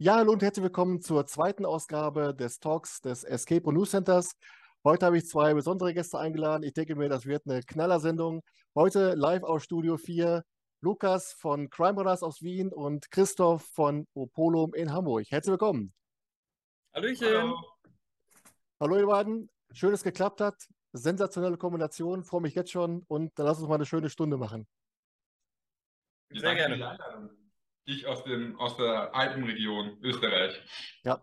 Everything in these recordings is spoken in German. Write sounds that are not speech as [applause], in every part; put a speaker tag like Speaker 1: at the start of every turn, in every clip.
Speaker 1: Ja, hallo und herzlich willkommen zur zweiten Ausgabe des Talks des Escape und News Centers. Heute habe ich zwei besondere Gäste eingeladen. Ich denke mir, das wird eine Knallersendung. Heute live aus Studio 4 Lukas von Crime Brothers aus Wien und Christoph von Opolum in Hamburg. Herzlich willkommen.
Speaker 2: Hallöchen.
Speaker 1: Hallo. Hallo ihr beiden. Schön, dass es geklappt hat. Sensationelle Kombination. Freue mich jetzt schon und dann lass uns mal eine schöne Stunde machen.
Speaker 2: Sehr gerne. Ich aus, dem, aus der Alpenregion Österreich.
Speaker 1: Ja,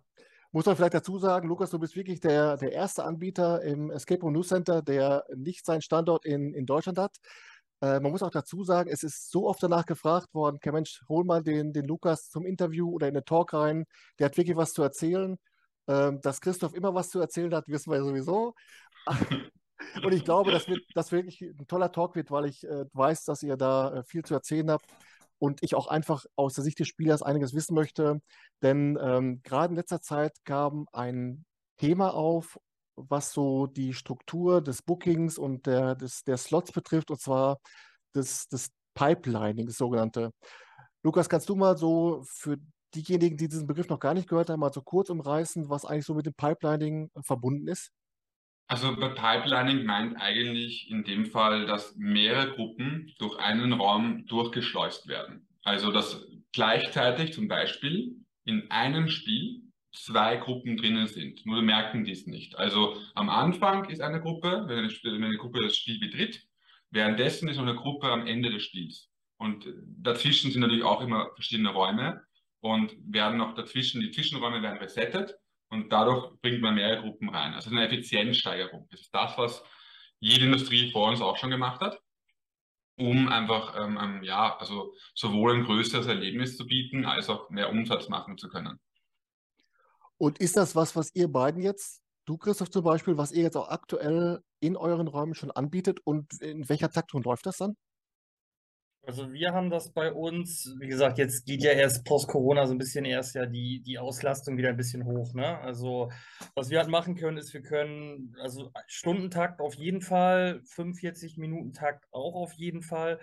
Speaker 1: muss man vielleicht dazu sagen, Lukas, du bist wirklich der, der erste Anbieter im Escape Room News Center, der nicht seinen Standort in, in Deutschland hat. Äh, man muss auch dazu sagen, es ist so oft danach gefragt worden, okay Mensch, hol mal den, den Lukas zum Interview oder in den Talk rein, der hat wirklich was zu erzählen. Ähm, dass Christoph immer was zu erzählen hat, wissen wir sowieso. [laughs] Und ich glaube, dass das wirklich ein toller Talk wird, weil ich äh, weiß, dass ihr da äh, viel zu erzählen habt und ich auch einfach aus der Sicht des Spielers einiges wissen möchte. Denn ähm, gerade in letzter Zeit kam ein Thema auf, was so die Struktur des Bookings und der, des, der Slots betrifft, und zwar das, das Pipelining, das sogenannte. Lukas, kannst du mal so für diejenigen, die diesen Begriff noch gar nicht gehört haben, mal so kurz umreißen, was eigentlich so mit dem Pipelining verbunden ist?
Speaker 2: Also bei Pipelining meint eigentlich in dem Fall, dass mehrere Gruppen durch einen Raum durchgeschleust werden. Also dass gleichzeitig zum Beispiel in einem Spiel zwei Gruppen drinnen sind. Nur merken die es nicht. Also am Anfang ist eine Gruppe, wenn eine, wenn eine Gruppe das Spiel betritt, währenddessen ist noch eine Gruppe am Ende des Spiels. Und dazwischen sind natürlich auch immer verschiedene Räume und werden noch dazwischen, die Zwischenräume werden resettet und dadurch bringt man mehrere Gruppen rein. Also eine Effizienzsteigerung. Das ist das, was jede Industrie vor uns auch schon gemacht hat, um einfach ähm, ähm, ja, also sowohl ein größeres Erlebnis zu bieten, als auch mehr Umsatz machen zu können.
Speaker 1: Und ist das was, was ihr beiden jetzt, du Christoph zum Beispiel, was ihr jetzt auch aktuell in euren Räumen schon anbietet und in welcher Taktung läuft das dann?
Speaker 3: Also wir haben das bei uns, wie gesagt, jetzt geht ja erst post-Corona so ein bisschen erst ja die, die Auslastung wieder ein bisschen hoch. Ne? Also was wir halt machen können, ist, wir können, also Stundentakt auf jeden Fall, 45 Minuten Takt auch auf jeden Fall.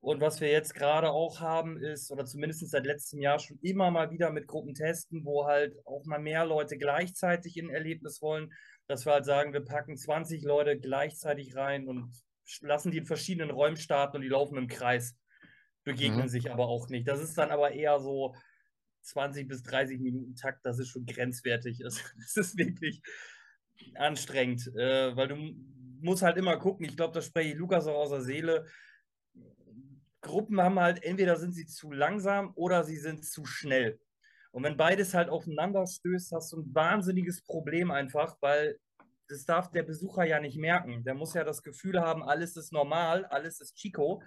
Speaker 3: Und was wir jetzt gerade auch haben, ist, oder zumindest seit letztem Jahr schon immer mal wieder mit Gruppen testen, wo halt auch mal mehr Leute gleichzeitig in ein Erlebnis wollen, dass wir halt sagen, wir packen 20 Leute gleichzeitig rein und lassen die in verschiedenen Räumen starten und die laufen im Kreis, begegnen mhm. sich aber auch nicht. Das ist dann aber eher so 20 bis 30 Minuten Takt, das ist schon grenzwertig. [laughs] Das ist wirklich anstrengend, äh, weil du musst halt immer gucken. Ich glaube, das spreche ich Lukas auch aus der Seele. Gruppen haben halt, entweder sind sie zu langsam oder sie sind zu schnell. Und wenn beides halt aufeinander stößt, hast du ein wahnsinniges Problem einfach, weil das darf der Besucher ja nicht merken. Der muss ja das Gefühl haben, alles ist normal, alles ist Chico.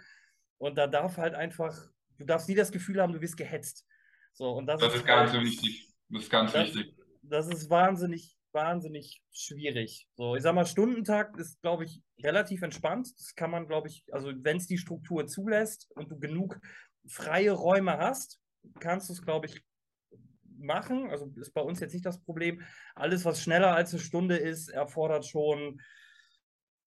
Speaker 3: Und da darf halt einfach, du darfst nie das Gefühl haben, du wirst gehetzt. So, und das,
Speaker 2: das ist, ist ganz wichtig. Das ist ganz
Speaker 3: das,
Speaker 2: wichtig.
Speaker 3: Das ist wahnsinnig, wahnsinnig schwierig. So, ich sag mal, Stundentakt ist, glaube ich, relativ entspannt. Das kann man, glaube ich, also wenn es die Struktur zulässt und du genug freie Räume hast, kannst du es, glaube ich, machen. Also ist bei uns jetzt nicht das Problem. Alles, was schneller als eine Stunde ist, erfordert schon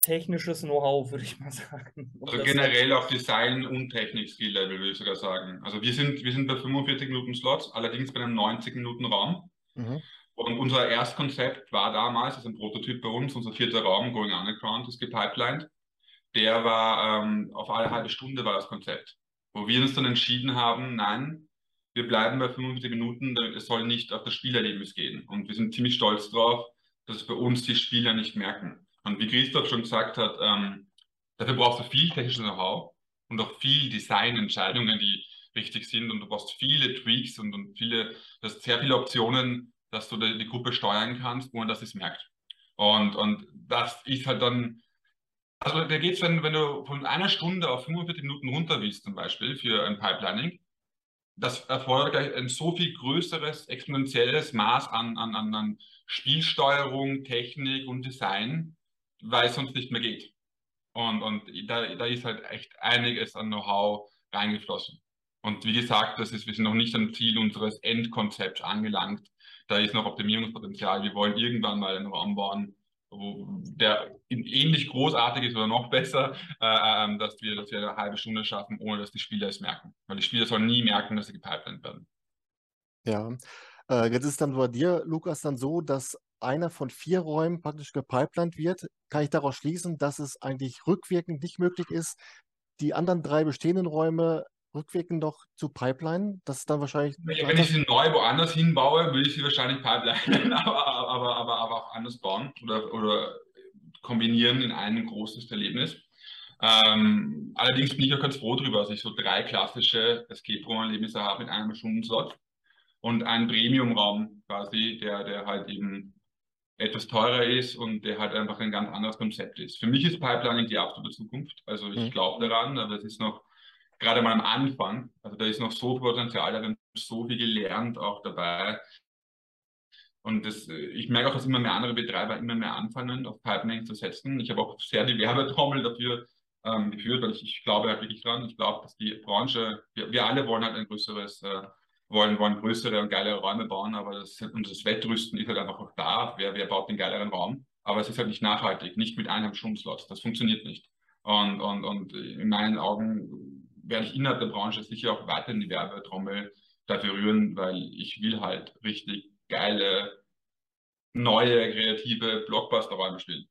Speaker 3: technisches Know-how, würde ich mal [laughs] sagen.
Speaker 2: Um also generell auf Design- und Technik-Skill-Level, würde ich sogar sagen. Also wir sind, wir sind bei 45 Minuten Slots, allerdings bei einem 90 Minuten Raum. Mhm. Und unser Erstkonzept war damals, das ist ein Prototyp bei uns, unser vierter Raum, Going Underground, ist gepipelined. Der war ähm, auf alle halbe Stunde war das Konzept. Wo wir uns dann entschieden haben, nein, wir bleiben bei 45 Minuten, es soll nicht auf das Spielerlebnis gehen. Und wir sind ziemlich stolz darauf, dass es bei uns die Spieler nicht merken. Und wie Christoph schon gesagt hat, ähm, dafür brauchst du viel technisches Know-how und auch viel Designentscheidungen, die wichtig sind. Und du brauchst viele Tweaks und, und viele, du hast sehr viele Optionen, dass du die, die Gruppe steuern kannst, ohne dass es merkt. Und, und das ist halt dann, also da geht es, wenn, wenn du von einer Stunde auf 45 Minuten runter willst, zum Beispiel für ein Pipelining, das erfordert ein so viel größeres, exponentielles Maß an, an, an Spielsteuerung, Technik und Design, weil es sonst nicht mehr geht. Und, und da, da ist halt echt einiges an Know-how reingeflossen. Und wie gesagt, das ist, wir sind noch nicht am Ziel unseres Endkonzepts angelangt. Da ist noch Optimierungspotenzial. Wir wollen irgendwann mal einen Raum bauen, der ähnlich großartig ist oder noch besser, äh, ähm, dass, wir, dass wir eine halbe Stunde schaffen, ohne dass die Spieler es merken. Weil die Spieler sollen nie merken, dass sie gepipelined werden.
Speaker 1: Ja, Äh, jetzt ist es dann bei dir, Lukas, dann so, dass einer von vier Räumen praktisch gepipelined wird. Kann ich daraus schließen, dass es eigentlich rückwirkend nicht möglich ist, die anderen drei bestehenden Räume rückwirkend noch zu pipeline? Das ist dann wahrscheinlich.
Speaker 2: Wenn ich sie neu woanders hinbaue, würde ich sie wahrscheinlich pipeline, [laughs] aber, aber, aber, aber auch anders bauen oder, oder kombinieren in ein großes Erlebnis. Ähm, allerdings bin ich auch ganz froh darüber, dass ich so drei klassische Escape Room-Erlebnisse habe mit einem Stundenslot und einen Premium-Raum quasi, der, der halt eben etwas teurer ist und der halt einfach ein ganz anderes Konzept ist. Für mich ist Pipelining die absolute Zukunft. Also ich mhm. glaube daran, aber es ist noch gerade mal am Anfang. Also da ist noch so viel Potenzial, da haben so viel gelernt auch dabei. Und das, ich merke auch, dass immer mehr andere Betreiber immer mehr anfangen, auf Pipelining zu setzen. Ich habe auch sehr die Werbetrommel dafür ähm, geführt, weil ich, ich glaube halt wirklich dran. Ich glaube, dass die Branche, wir, wir alle wollen halt ein größeres, äh, wollen, wollen größere und geilere Räume bauen, aber das, und das Wettrüsten ist halt einfach auch da. Wer, wer baut den geileren Raum? Aber es ist halt nicht nachhaltig, nicht mit einem Stundenslot. Das funktioniert nicht. Und, und, und in meinen Augen werde ich innerhalb der Branche sicher auch weiter in die Werbetrommel dafür rühren, weil ich will halt richtig geile, neue, kreative Blockbuster-Räume spielen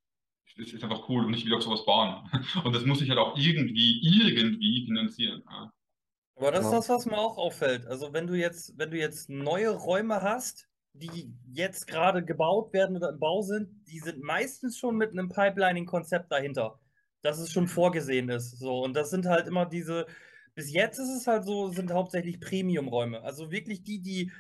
Speaker 2: das ist einfach cool und ich will auch sowas bauen. [laughs] Und das muss ich halt auch irgendwie, irgendwie finanzieren. Ja.
Speaker 3: Aber das ist das, was mir auch auffällt. Also wenn du jetzt, wenn du jetzt neue Räume hast, die jetzt gerade gebaut werden oder im Bau sind, die sind meistens schon mit einem Pipelining-Konzept dahinter. Dass es schon vorgesehen ist. So, und das sind halt immer diese, bis jetzt ist es halt so, sind hauptsächlich Premium-Räume. Also wirklich die, die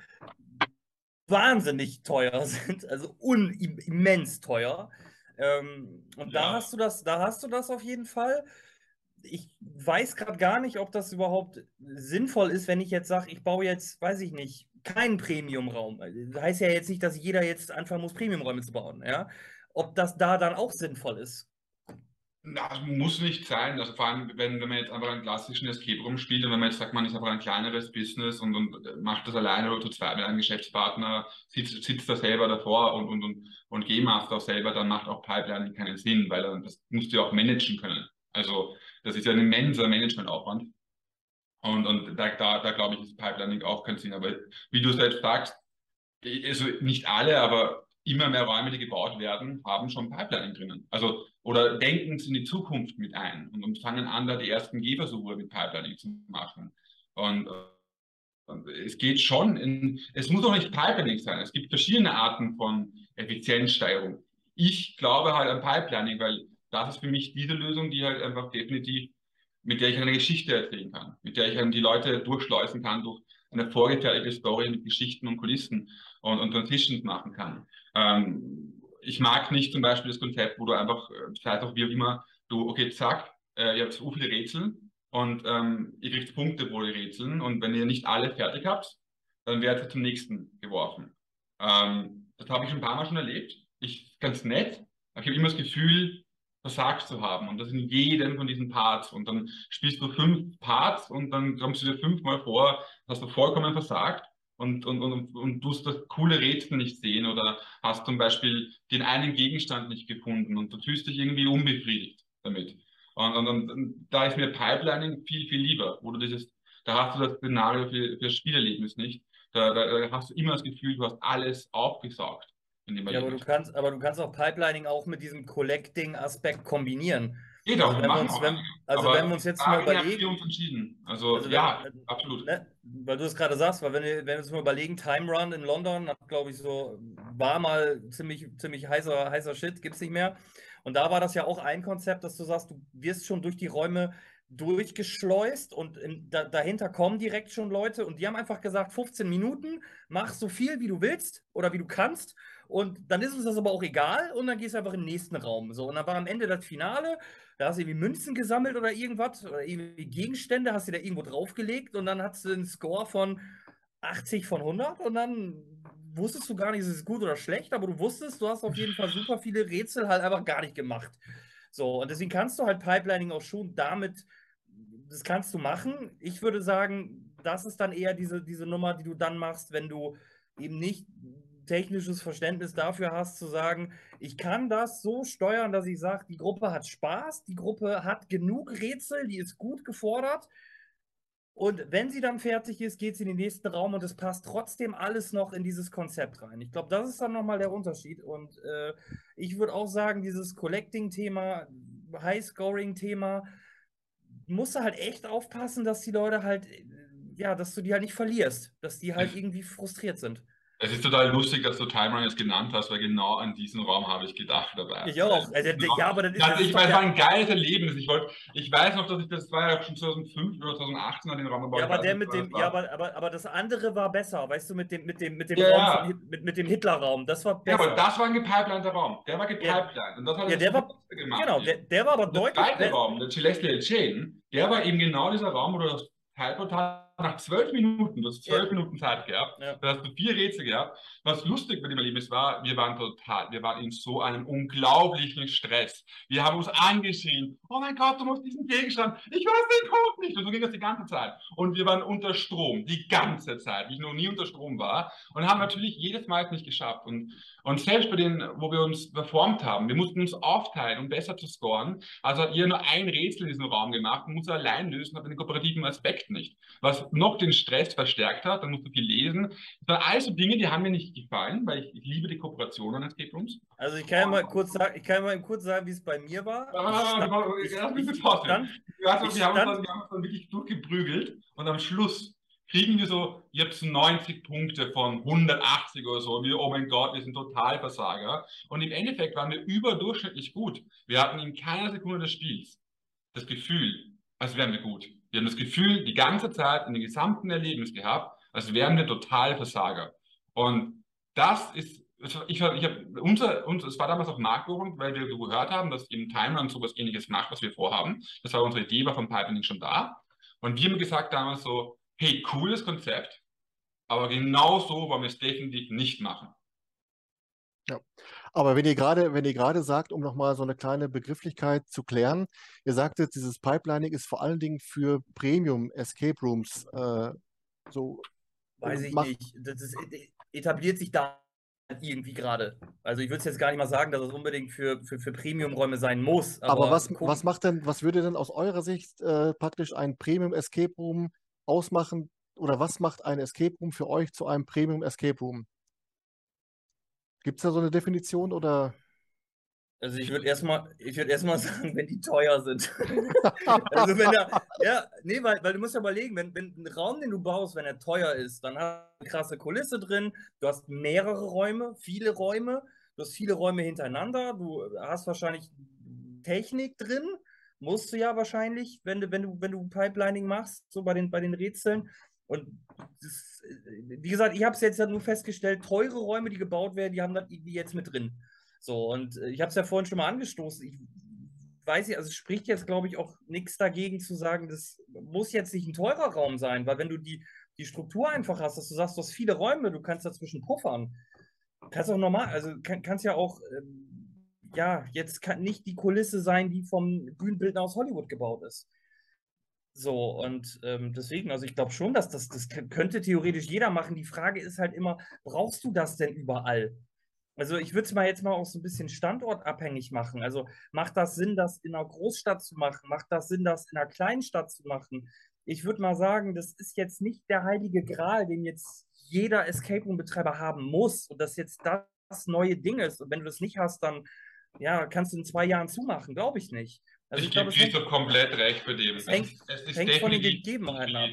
Speaker 3: wahnsinnig teuer sind, also immens teuer. Ähm, und ja. da hast du das, da hast du das auf jeden Fall. Ich weiß gerade gar nicht, ob das überhaupt sinnvoll ist, wenn ich jetzt sage, ich baue jetzt, weiß ich nicht, keinen Premium-Raum. Das heißt ja jetzt nicht, dass jeder jetzt anfangen muss, Premium-Räume zu bauen. Ja? Ob das da dann auch sinnvoll ist.
Speaker 2: Na, muss nicht sein. Also vor allem, wenn, wenn man jetzt einfach einen klassischen Escape Room spielt und wenn man jetzt sagt, man ist einfach ein kleineres Business und, und macht das alleine oder zu zweit mit einem Geschäftspartner, sitzt, sitzt da selber davor und, und, und, und Game Master selber, dann macht auch Pipeline keinen Sinn, weil dann, das musst du ja auch managen können. Also das ist ja ein immenser Managementaufwand. Und, und da, da, da glaube ich, ist Pipelining auch keinen Sinn. Aber wie du selbst sagst, also nicht alle, aber immer mehr Räume, die gebaut werden, haben schon Pipelining drinnen. Also, oder denken sie in die Zukunft mit ein und, und fangen an, da die ersten Gehversuche mit Pipelining zu machen. Und, und es geht schon in, es muss auch nicht Pipelining sein. Es gibt verschiedene Arten von Effizienzsteigerung. Ich glaube halt an Pipelining, weil das ist für mich diese Lösung, die halt einfach definitiv, mit der ich eine Geschichte erzählen kann, mit der ich die Leute durchschleusen kann durch eine vorgefertigte Story mit Geschichten und Kulissen und, und Transitions machen kann. Ähm, ich mag nicht zum Beispiel das Konzept, wo du einfach, vielleicht äh, auch wie auch immer, du, okay, zack, äh, ihr habt so viele Rätsel und ähm, ihr kriegt Punkte pro Rätseln und wenn ihr nicht alle fertig habt, dann werdet ihr zum nächsten geworfen. Ähm, das habe ich ein paar Mal schon erlebt. Ich ganz nett, aber ich habe immer das Gefühl, versagt zu haben. Und das in jedem von diesen Parts. Und dann spielst du fünf Parts und dann kommst du dir fünfmal vor, hast du vollkommen versagt und, und, und, und tust das coole Rätsel nicht sehen oder hast zum Beispiel den einen Gegenstand nicht gefunden und du fühlst dich irgendwie unbefriedigt damit. Und, und, und da ist mir Pipelining viel, viel lieber, wo du dieses, da hast du das Szenario für, für das Spielerlebnis nicht. Da, da, da hast du immer das Gefühl, du hast alles aufgesaugt.
Speaker 3: Ja, aber du kannst, aber du kannst auch Pipelining auch mit diesem Collecting-Aspekt kombinieren.
Speaker 2: Geht auch, also wenn wir uns,
Speaker 3: wenn, also wenn wir uns jetzt mal überlegen.
Speaker 2: Uns entschieden. Also, also ja, wenn, absolut. Ne,
Speaker 3: weil du es gerade sagst, weil wenn wir, wenn wir uns mal überlegen, Time Run in London, glaube ich, so, war mal ziemlich, ziemlich heißer, heißer Shit, gibt es nicht mehr. Und da war das ja auch ein Konzept, dass du sagst, du wirst schon durch die Räume durchgeschleust und in, da, dahinter kommen direkt schon Leute und die haben einfach gesagt, 15 Minuten, mach so viel wie du willst oder wie du kannst und dann ist uns das aber auch egal und dann gehst du einfach in den nächsten Raum. So, und dann war am Ende das Finale, da hast du irgendwie Münzen gesammelt oder irgendwas, oder irgendwie Gegenstände, hast du da irgendwo draufgelegt und dann hast du einen Score von 80 von 100 und dann wusstest du gar nicht, ist es gut oder schlecht, aber du wusstest, du hast auf jeden Fall super viele Rätsel halt einfach gar nicht gemacht. So, und deswegen kannst du halt Pipelining auch schon damit, das kannst du machen. Ich würde sagen, das ist dann eher diese, diese Nummer, die du dann machst, wenn du eben nicht technisches Verständnis dafür hast, zu sagen, ich kann das so steuern, dass ich sage, die Gruppe hat Spaß, die Gruppe hat genug Rätsel, die ist gut gefordert Und wenn sie dann fertig ist, geht sie in den nächsten Raum und es passt trotzdem alles noch in dieses Konzept rein. Ich glaube, das ist dann nochmal der Unterschied. Und äh, ich würde auch sagen, dieses Collecting-Thema, High-Scoring-Thema, musst du halt echt aufpassen, dass die Leute halt, ja, dass du die halt nicht verlierst, dass die halt irgendwie frustriert sind.
Speaker 2: Es ist total lustig, dass du Timeline jetzt genannt hast, weil genau an diesen Raum habe ich gedacht dabei.
Speaker 3: Ich auch. Also, ja, aber
Speaker 2: das ist, also, ich weiß, es war ein geiles Erlebnis. Ich, wollt, ich weiß noch, dass ich das war ja schon 2005 oder 2018 an den Raum
Speaker 3: gebaut Ja, aber der mit dem, ja, aber, aber, aber das andere war besser, weißt du, mit dem, mit dem, mit dem ja, Raum, mit, mit dem Hitler-Raum. Das war besser.
Speaker 2: Ja, aber das war ein gepipeliner Raum. Der war gepipelined. Ja. Und das hat
Speaker 3: ja, der war, gemacht. Genau, der, der war aber
Speaker 2: der
Speaker 3: deutlich.
Speaker 2: Der zweite Raum, der Celestial Chain, der war eben genau dieser Raum, wo du das Teilportal nach zwölf Minuten, du hast zwölf ja. Minuten Zeit gehabt, ja. da hast du vier Rätsel gehabt. Was lustig bei dem Erlebnis war, wir waren total, wir waren in so einem unglaublichen Stress. Wir haben uns angeschrien, oh mein Gott, du musst diesen Gegenstand, ich weiß den Code nicht. Und so ging das die ganze Zeit. Und wir waren unter Strom, die ganze Zeit, wie ich noch nie unter Strom war. Und haben natürlich jedes Mal es nicht geschafft. Und, und selbst bei denen, wo wir uns performt haben, wir mussten uns aufteilen, um besser zu scoren. Also hat ihr nur ein Rätsel in diesem Raum gemacht und musste allein lösen, hat den kooperativen Aspekt nicht. Was noch den Stress verstärkt hat, dann musst du viel lesen. Das waren alles so Dinge, die haben mir nicht gefallen, weil ich, ich liebe die Kooperation an Escape Rooms.
Speaker 3: Also ich kann ja mal kurz sagen, ich kann mal kurz sagen, wie es bei mir war.
Speaker 2: Ich stand, ich, ich, ich, stand, wir, haben uns, wir haben uns dann wirklich durchgeprügelt und am Schluss kriegen wir so jetzt 90 Punkte von 180 oder so. Wir, oh mein Gott, wir sind Totalversager. Und im Endeffekt waren wir überdurchschnittlich gut. Wir hatten in keiner Sekunde des Spiels das Gefühl, als wären wir gut. Wir haben das Gefühl, die ganze Zeit in den gesamten Erlebnis gehabt, als wären wir total Versager. Und das ist, ich, ich habe unser, unser, es war damals auch nachgeholt, weil wir gehört haben, dass eben Timeline sowas ähnliches macht, was wir vorhaben. Das war unsere Idee, war vom Pipelining schon da. Und wir haben gesagt damals so, hey, cooles Konzept, aber genau so wollen wir es definitiv nicht machen.
Speaker 1: Ja, aber wenn ihr gerade, wenn ihr gerade sagt, um nochmal so eine kleine Begrifflichkeit zu klären, ihr sagtet, dieses Pipelining ist vor allen Dingen für Premium Escape Rooms äh, so.
Speaker 3: Weiß ich nicht. Das ist, äh, etabliert sich da irgendwie gerade. Also ich würde jetzt gar nicht mal sagen, dass es unbedingt für, für, für Premium-Räume sein muss.
Speaker 1: Aber, aber was, was macht denn, was würde denn aus eurer Sicht äh, praktisch ein Premium Escape Room ausmachen? Oder was macht ein Escape Room für euch zu einem Premium Escape Room? Gibt es da so eine Definition oder?
Speaker 3: Also ich würde erstmal, ich würde erstmal [laughs] sagen, wenn die teuer sind. [laughs] also wenn der, ja, nee, weil, weil du musst ja überlegen, wenn, wenn ein Raum, den du baust, wenn er teuer ist, dann hast du eine krasse Kulisse drin, du hast mehrere Räume, viele Räume, du hast viele Räume hintereinander, du hast wahrscheinlich Technik drin, musst du ja wahrscheinlich, wenn du, wenn du, wenn du Pipelining machst, so bei den, bei den Rätseln. Und das, wie gesagt, ich habe es jetzt ja nur festgestellt, teure Räume, die gebaut werden, die haben das irgendwie jetzt mit drin. So, und äh, ich habe es ja vorhin schon mal angestoßen. Ich weiß nicht, also es spricht jetzt, glaube ich, auch nichts dagegen zu sagen, das muss jetzt nicht ein teurer Raum sein, weil wenn du die, die Struktur einfach hast, dass du sagst, du hast viele Räume, du kannst dazwischen puffern. Kannst auch normal, also kann, kannst ja auch, ähm, ja, jetzt kann nicht die Kulisse sein, die vom Bühnenbildner aus Hollywood gebaut ist. So, und ähm, deswegen, also ich glaube schon, dass das, das könnte theoretisch jeder machen. Die Frage ist halt immer, brauchst du das denn überall? Also ich würde es mal jetzt mal auch so ein bisschen standortabhängig machen. Also macht das Sinn, das in einer Großstadt zu machen? Macht das Sinn, das in einer Kleinstadt zu machen? Ich würde mal sagen, das ist jetzt nicht der heilige Gral, den jetzt jeder Escape Room-Betreiber haben muss und das jetzt das neue Ding ist. Und wenn du das nicht hast, dann ja, kannst du in zwei Jahren zumachen, glaube ich nicht.
Speaker 2: Also ich, ich gebe Christoph komplett recht für dem.
Speaker 3: Es hängt, es ist hängt von den Gegebenheiten ab.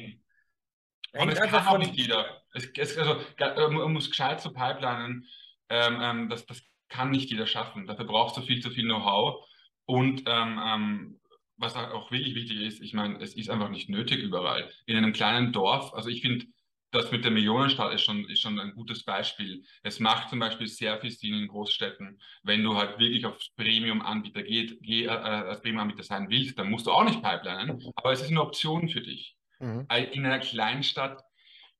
Speaker 2: Und es kann auch nicht jeder. Es, es, also, um es gescheit zu pipelinen, ähm, ähm, das, das kann nicht jeder schaffen. Dafür brauchst du viel zu viel Know-how. Und ähm, ähm, was auch wirklich wichtig ist, ich meine, es ist einfach nicht nötig überall. In einem kleinen Dorf, also ich finde, das mit der Millionenstadt ist schon, ist schon ein gutes Beispiel. Es macht zum Beispiel sehr viel Sinn in Großstädten, wenn du halt wirklich aufs Premium-Anbieter geht, geh, äh, als Premium-Anbieter sein willst, dann musst du auch nicht pipelinen, aber es ist eine Option für dich. Mhm. In einer Kleinstadt,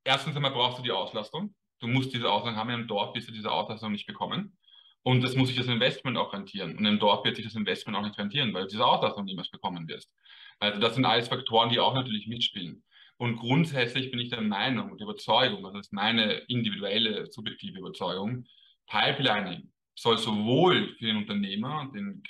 Speaker 2: erstens einmal brauchst du die Auslastung. Du musst diese Auslastung haben, in einem Dorf wirst du diese Auslastung nicht bekommen. Und das muss sich das Investment auch rentieren. Und im Dorf wird sich das Investment auch nicht rentieren, weil du diese Auslastung niemals bekommen wirst. Also das sind alles Faktoren, die auch natürlich mitspielen. Und grundsätzlich bin ich der Meinung und Überzeugung, das ist meine individuelle, subjektive Überzeugung, Pipelining soll sowohl für den Unternehmer, den,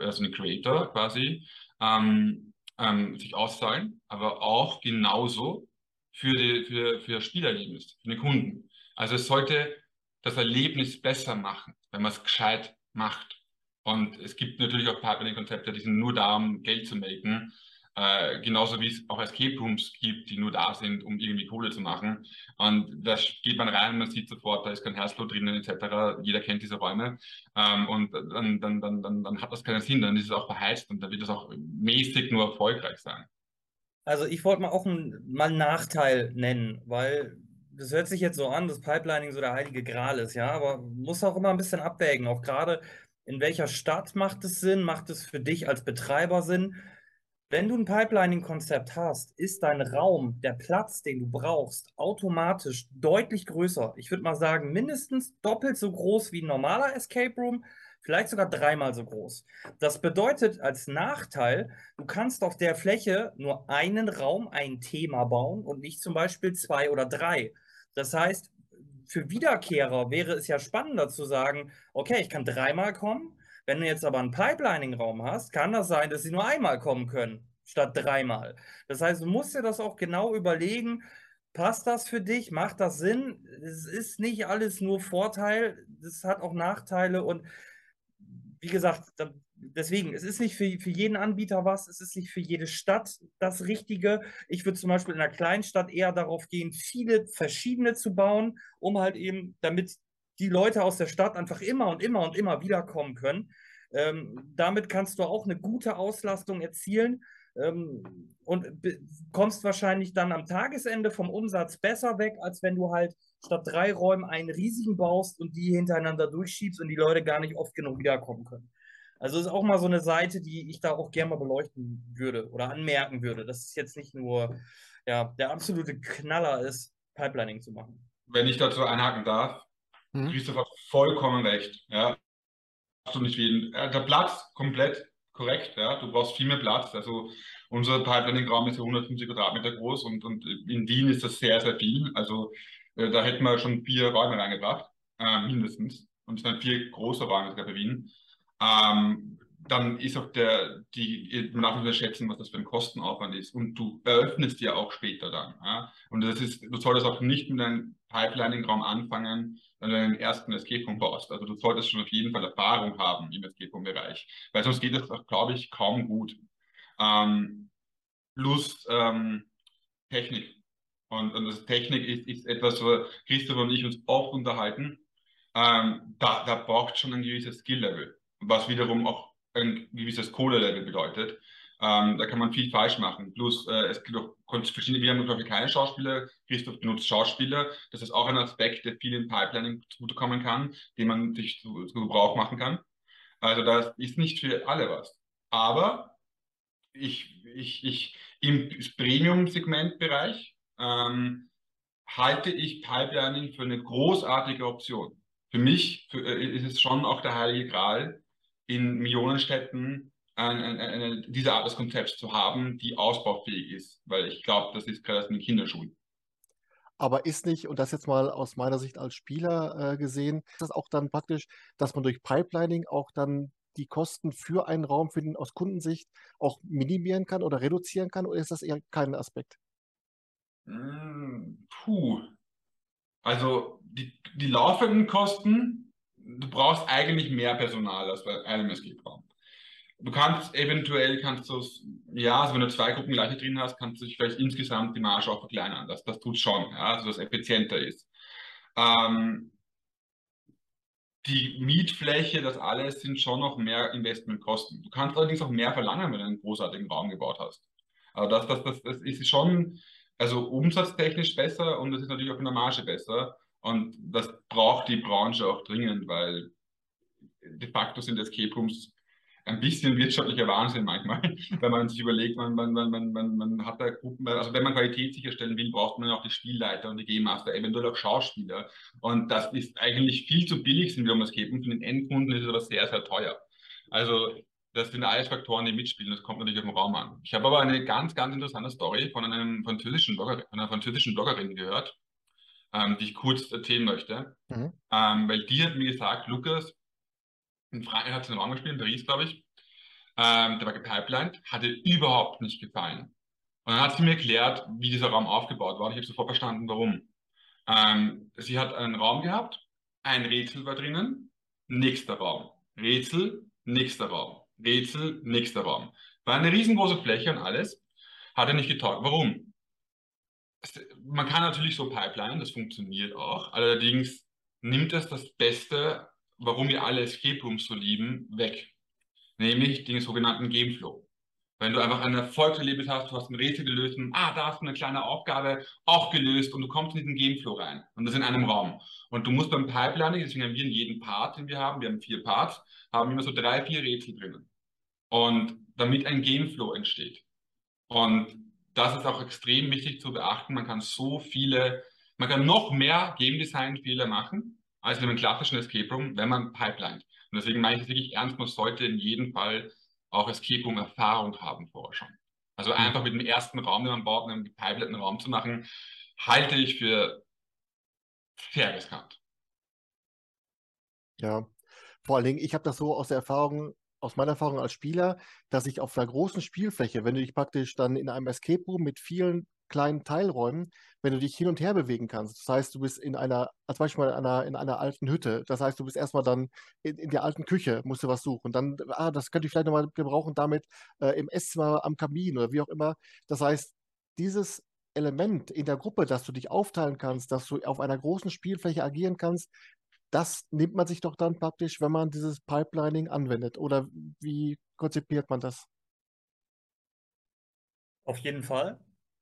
Speaker 2: also den Creator quasi, ähm, ähm, sich auszahlen, aber auch genauso für, die, für, für Spielerlebnis, für den Kunden. Also es sollte das Erlebnis besser machen, wenn man es gescheit macht. Und es gibt natürlich auch Pipeline-Konzepte, die sind nur da, um Geld zu machen. Äh, genauso wie es auch Escape Rooms gibt, die nur da sind, um irgendwie Kohle zu machen. Und da geht man rein, man sieht sofort, da ist kein Herzblut drinnen etc. Jeder kennt diese Räume. Ähm, und dann, dann, dann, dann, dann hat das keinen Sinn, dann ist es auch verheizt und dann wird es auch mäßig nur erfolgreich sein.
Speaker 3: Also ich wollte mal auch ein, mal einen Nachteil nennen, weil das hört sich jetzt so an, dass Pipelining so der heilige Gral ist, ja, aber muss auch immer ein bisschen abwägen, auch gerade in welcher Stadt macht es Sinn, macht es für dich als Betreiber Sinn, wenn du ein Pipelining-Konzept hast, ist dein Raum, der Platz, den du brauchst, automatisch deutlich größer. Ich würde mal sagen, mindestens doppelt so groß wie ein normaler Escape Room, vielleicht sogar dreimal so groß. Das bedeutet als Nachteil, du kannst auf der Fläche nur einen Raum, ein Thema bauen und nicht zum Beispiel zwei oder drei. Das heißt, für Wiederkehrer wäre es ja spannender zu sagen, okay, ich kann dreimal kommen, wenn du jetzt aber einen Pipelining-Raum hast, kann das sein, dass sie nur einmal kommen können, statt dreimal. Das heißt, du musst dir das auch genau überlegen, passt das für dich, macht das Sinn? Es ist nicht alles nur Vorteil, es hat auch Nachteile und wie gesagt, deswegen, es ist nicht für, für jeden Anbieter was, es ist nicht für jede Stadt das Richtige. Ich würde zum Beispiel in einer kleinen Stadt eher darauf gehen, viele verschiedene zu bauen, um halt eben, damit die Leute aus der Stadt einfach immer und immer und immer wiederkommen können. Ähm, damit kannst du auch eine gute Auslastung erzielen ähm, und kommst wahrscheinlich dann am Tagesende vom Umsatz besser weg, als wenn du halt statt drei Räumen einen riesigen baust und die hintereinander durchschiebst und die Leute gar nicht oft genug wiederkommen können. Also ist auch mal so eine Seite, die ich da auch gerne mal beleuchten würde oder anmerken würde, dass es jetzt nicht nur ja, der absolute Knaller ist, Pipelining zu machen.
Speaker 2: Wenn ich dazu einhaken darf, Mhm. Christoph vollkommen recht. Ja. Du nicht jeden. Äh, der Platz komplett korrekt. Ja. Du brauchst viel mehr Platz. Also unser Pipelining-Raum ist ja 150 Quadratmeter groß und, und in Wien ist das sehr, sehr viel. Also äh, da hätten wir schon vier Räume reingebracht, äh, mindestens. Und es sind vier große Räume sogar bei Wien. Ähm, dann ist auch der, die, man darf nicht unterschätzen, was das für ein Kostenaufwand ist. Und du eröffnest ja auch später dann. Ja? Und das ist, du solltest auch nicht mit einem Pipelining-Raum anfangen, wenn du einen ersten Escape-Room baust. Also du solltest schon auf jeden Fall Erfahrung haben im Escape-Room-Bereich. Weil sonst geht es auch, glaube ich, kaum gut. Ähm, plus ähm, Technik. Und, und das Technik ist, ist etwas, wo Christoph und ich uns oft unterhalten. Ähm, da, da braucht schon ein gewisses Skill-Level, was wiederum auch ein gewisses Kohle-Level bedeutet. Ähm, da kann man viel falsch machen. Plus, äh, es gibt auch verschiedene, wir haben glaube ich keine Schauspieler, Christoph benutzt Schauspieler. Das ist auch ein Aspekt, der viel in Pipelining zugutekommen kann, den man sich zu, zu Gebrauch machen kann. Also das ist nicht für alle was. Aber ich, ich, ich im Premium-Segment-Bereich ähm, halte ich Pipelining für eine großartige Option. Für mich für, äh, ist es schon auch der heilige Gral, in Millionenstädten eine, eine, diese Art des Konzepts zu haben, die ausbaufähig ist, weil ich glaube, das ist gerade in den Kinderschuhen.
Speaker 1: Aber ist nicht, und das jetzt mal aus meiner Sicht als Spieler äh, gesehen, ist das auch dann praktisch, dass man durch Pipelining auch dann die Kosten für einen Raum für den, aus Kundensicht auch minimieren kann oder reduzieren kann, oder ist das eher kein Aspekt?
Speaker 2: Hm, puh. Also die, die laufenden Kosten du brauchst eigentlich mehr Personal als bei einem Escape-Raum. Du kannst eventuell, kannst du ja, also wenn du zwei Gruppen gleiche drin hast, kannst du vielleicht insgesamt die Marge auch verkleinern. Das, das tut schon, ja, also dass effizienter ist. Ähm, die Mietfläche, das alles sind schon noch mehr Investmentkosten. Du kannst allerdings auch mehr verlangen, wenn du einen großartigen Raum gebaut hast. Also das, das, das, das ist schon, also umsatztechnisch besser und das ist natürlich auch in der Marge besser. Und das braucht die Branche auch dringend, weil de facto sind Escape Rooms ein bisschen wirtschaftlicher Wahnsinn manchmal, [laughs] wenn man sich überlegt, man, man, man, man, man hat da Gruppen, also wenn man Qualität sicherstellen will, braucht man auch die Spielleiter und die Game Master, eventuell auch Schauspieler. Und das ist eigentlich viel zu billig, sind wir um Escape Rooms. Für den Endkunden ist es aber sehr, sehr teuer. Also das sind alles Faktoren, die mitspielen. Das kommt natürlich auf den Raum an. Ich habe aber eine ganz, ganz interessante Story von einem französischen Blogger, von einer französischen Bloggerin gehört, ähm, die ich kurz erzählen möchte. Mhm. Ähm, weil die hat mir gesagt, Lukas, in Frankreich hat sie einen Raum gespielt, in Paris, glaube ich. ähm, der war gepipelined, hatte überhaupt nicht gefallen. Und dann hat sie mir erklärt, wie dieser Raum aufgebaut war. Und ich habe sofort verstanden, warum. Ähm, sie hat einen Raum gehabt, ein Rätsel war drinnen, nächster Raum. Rätsel, nächster Raum. Rätsel, nächster Raum. War eine riesengroße Fläche und alles. Hat er nicht getaugt. Warum? Man kann natürlich so Pipeline, das funktioniert auch. Allerdings nimmt es das Beste, warum wir alle Escape Rooms so lieben, weg. Nämlich den sogenannten Gameflow. Wenn du einfach ein Erfolgserlebnis hast, du hast ein Rätsel gelöst und ah, da hast du eine kleine Aufgabe auch gelöst und du kommst in diesen Gameflow rein. Und das in einem Raum. Und du musst beim Pipelining, deswegen haben wir in jedem Part, den wir haben, wir haben vier Parts, haben immer so drei, vier Rätsel drinnen. Und damit ein Gameflow entsteht. Und das ist auch extrem wichtig zu beachten. Man kann so viele, man kann noch mehr Game Design Fehler machen als in einem klassischen Escape Room, wenn man pipelined. Und deswegen meine ich es wirklich ernst, man sollte in jedem Fall auch Escape Room Erfahrung haben vorher schon. Also mhm. einfach mit dem ersten Raum, den man baut, einen gepipelten Raum zu machen, halte ich für sehr riskant.
Speaker 1: Ja, vor allen Dingen, ich habe das so aus der Erfahrung, aus meiner Erfahrung als Spieler, dass ich auf einer großen Spielfläche, wenn du dich praktisch dann in einem Escape Room mit vielen kleinen Teilräumen, wenn du dich hin und her bewegen kannst. Das heißt, du bist in einer, als Beispiel in einer, in einer alten Hütte. Das heißt, du bist erstmal dann in, in der alten Küche, musst du was suchen. Dann, ah, das könnte ich vielleicht nochmal gebrauchen, damit äh, im Esszimmer am Kamin oder wie auch immer. Das heißt, dieses Element in der Gruppe, dass du dich aufteilen kannst, dass du auf einer großen Spielfläche agieren kannst, das nimmt man sich doch dann praktisch, wenn man dieses Pipelining anwendet. Oder wie konzipiert man das?
Speaker 3: Auf jeden Fall.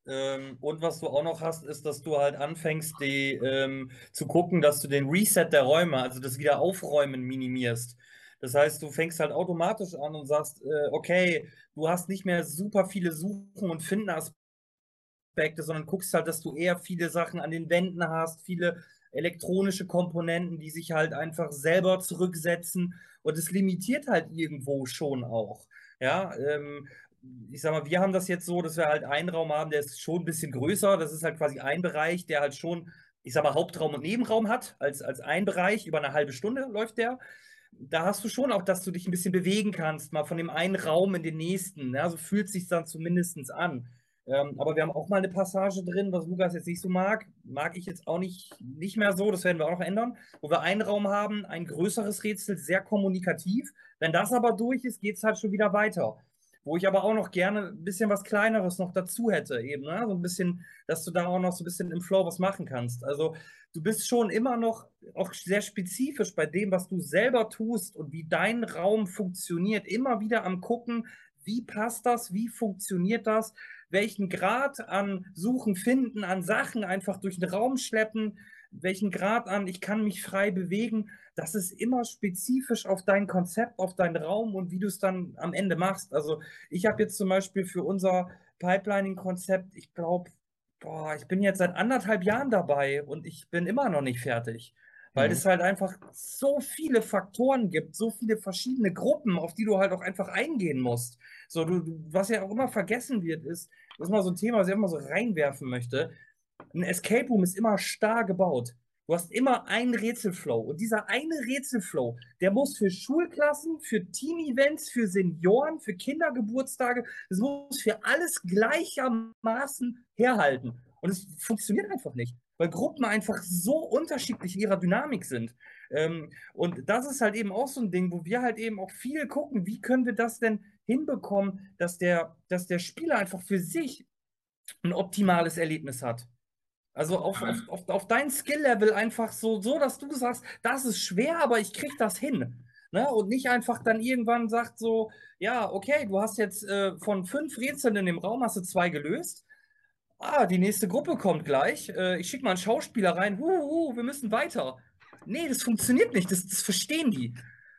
Speaker 3: Ähm, und was du auch noch hast, ist, dass du halt anfängst, die, ähm, zu gucken, dass du den Reset der Räume, also das Wiederaufräumen minimierst. Das heißt, du fängst halt automatisch an und sagst, äh, okay, du hast nicht mehr super viele Suchen und Findenaspekte, sondern guckst halt, dass du eher viele Sachen an den Wänden hast, viele elektronische Komponenten, die sich halt einfach selber zurücksetzen und es limitiert halt irgendwo schon auch. Ja, ähm, ich sag mal, wir haben das jetzt so, dass wir halt einen Raum haben, der ist schon ein bisschen größer. Das ist halt quasi ein Bereich, der halt schon, ich sag mal, Hauptraum und Nebenraum hat, als, als ein Bereich. Über eine halbe Stunde läuft der. Da hast du schon auch, dass du dich ein bisschen bewegen kannst, mal von dem einen Raum in den nächsten. Ja, so fühlt es sich dann zumindest an. Ähm, aber wir haben auch mal eine Passage drin, was Lukas jetzt nicht so mag. Mag ich jetzt auch nicht, nicht mehr so, das werden wir auch noch ändern. Wo wir einen Raum haben, ein größeres Rätsel, sehr kommunikativ. Wenn das aber durch ist, geht es halt schon wieder weiter. Wo ich aber auch noch gerne ein bisschen was Kleineres noch dazu hätte, eben, ne? So ein bisschen, dass du da auch noch so ein bisschen im Flow was machen kannst. Also du bist schon immer noch auch sehr spezifisch bei dem, was du selber tust und wie dein Raum funktioniert. Immer wieder am gucken, wie passt das, wie funktioniert das, welchen Grad an Suchen, Finden, an Sachen einfach durch den Raum schleppen, welchen Grad an ich kann mich frei bewegen das ist immer spezifisch auf dein Konzept, auf deinen Raum und wie du es dann am Ende machst. Also ich habe jetzt zum Beispiel für unser Pipelining-Konzept, ich glaube, boah, ich bin jetzt seit anderthalb Jahren dabei und ich bin immer noch nicht fertig. Weil mhm. es halt einfach so viele Faktoren gibt, so viele verschiedene Gruppen, auf die du halt auch einfach eingehen musst. So, du, was ja auch immer vergessen wird, ist, das ist mal so ein Thema, was ich immer so reinwerfen möchte. Ein Escape Room ist immer starr gebaut. Du hast immer einen Rätselflow. Und dieser eine Rätselflow, der muss für Schulklassen, für Team-Events, für Senioren, für Kindergeburtstage, das muss für alles gleichermaßen herhalten. Und es funktioniert einfach nicht, weil Gruppen einfach so unterschiedlich in ihrer Dynamik sind. Ähm, und das ist halt eben auch so ein Ding, wo wir halt eben auch viel gucken, wie können wir das denn hinbekommen, dass der, dass der Spieler einfach für sich ein optimales Erlebnis hat. Also auf, auf, auf, auf dein Skill-Level einfach so, so, dass du sagst, das ist schwer, aber ich krieg das hin. Ne? Und nicht einfach dann irgendwann sagt so, ja, okay, du hast jetzt äh, von fünf Rätseln in dem Raum, hast du zwei gelöst. Ah, die nächste Gruppe kommt gleich. Äh, ich schicke mal einen Schauspieler rein. Huhu, wir müssen weiter. Nee, das funktioniert nicht. Das, das verstehen die.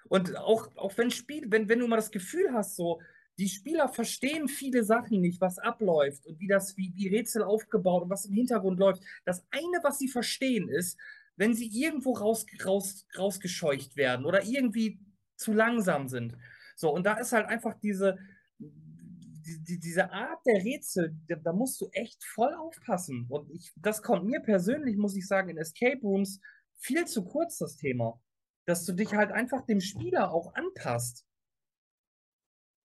Speaker 3: Und auch, auch wenn Spiel, wenn, wenn du mal das Gefühl hast, so, die Spieler verstehen viele Sachen nicht, was abläuft und wie das, wie die Rätsel aufgebaut und was im Hintergrund läuft. Das eine, was sie verstehen, ist, wenn sie irgendwo raus, raus, rausgescheucht werden oder irgendwie zu langsam sind. So, und da ist halt einfach diese, die, diese Art der Rätsel, da, da, musst du echt voll aufpassen. Und ich, das kommt mir persönlich, muss ich sagen, in Escape Rooms viel zu kurz, das Thema. Dass du dich halt einfach dem Spieler auch anpasst.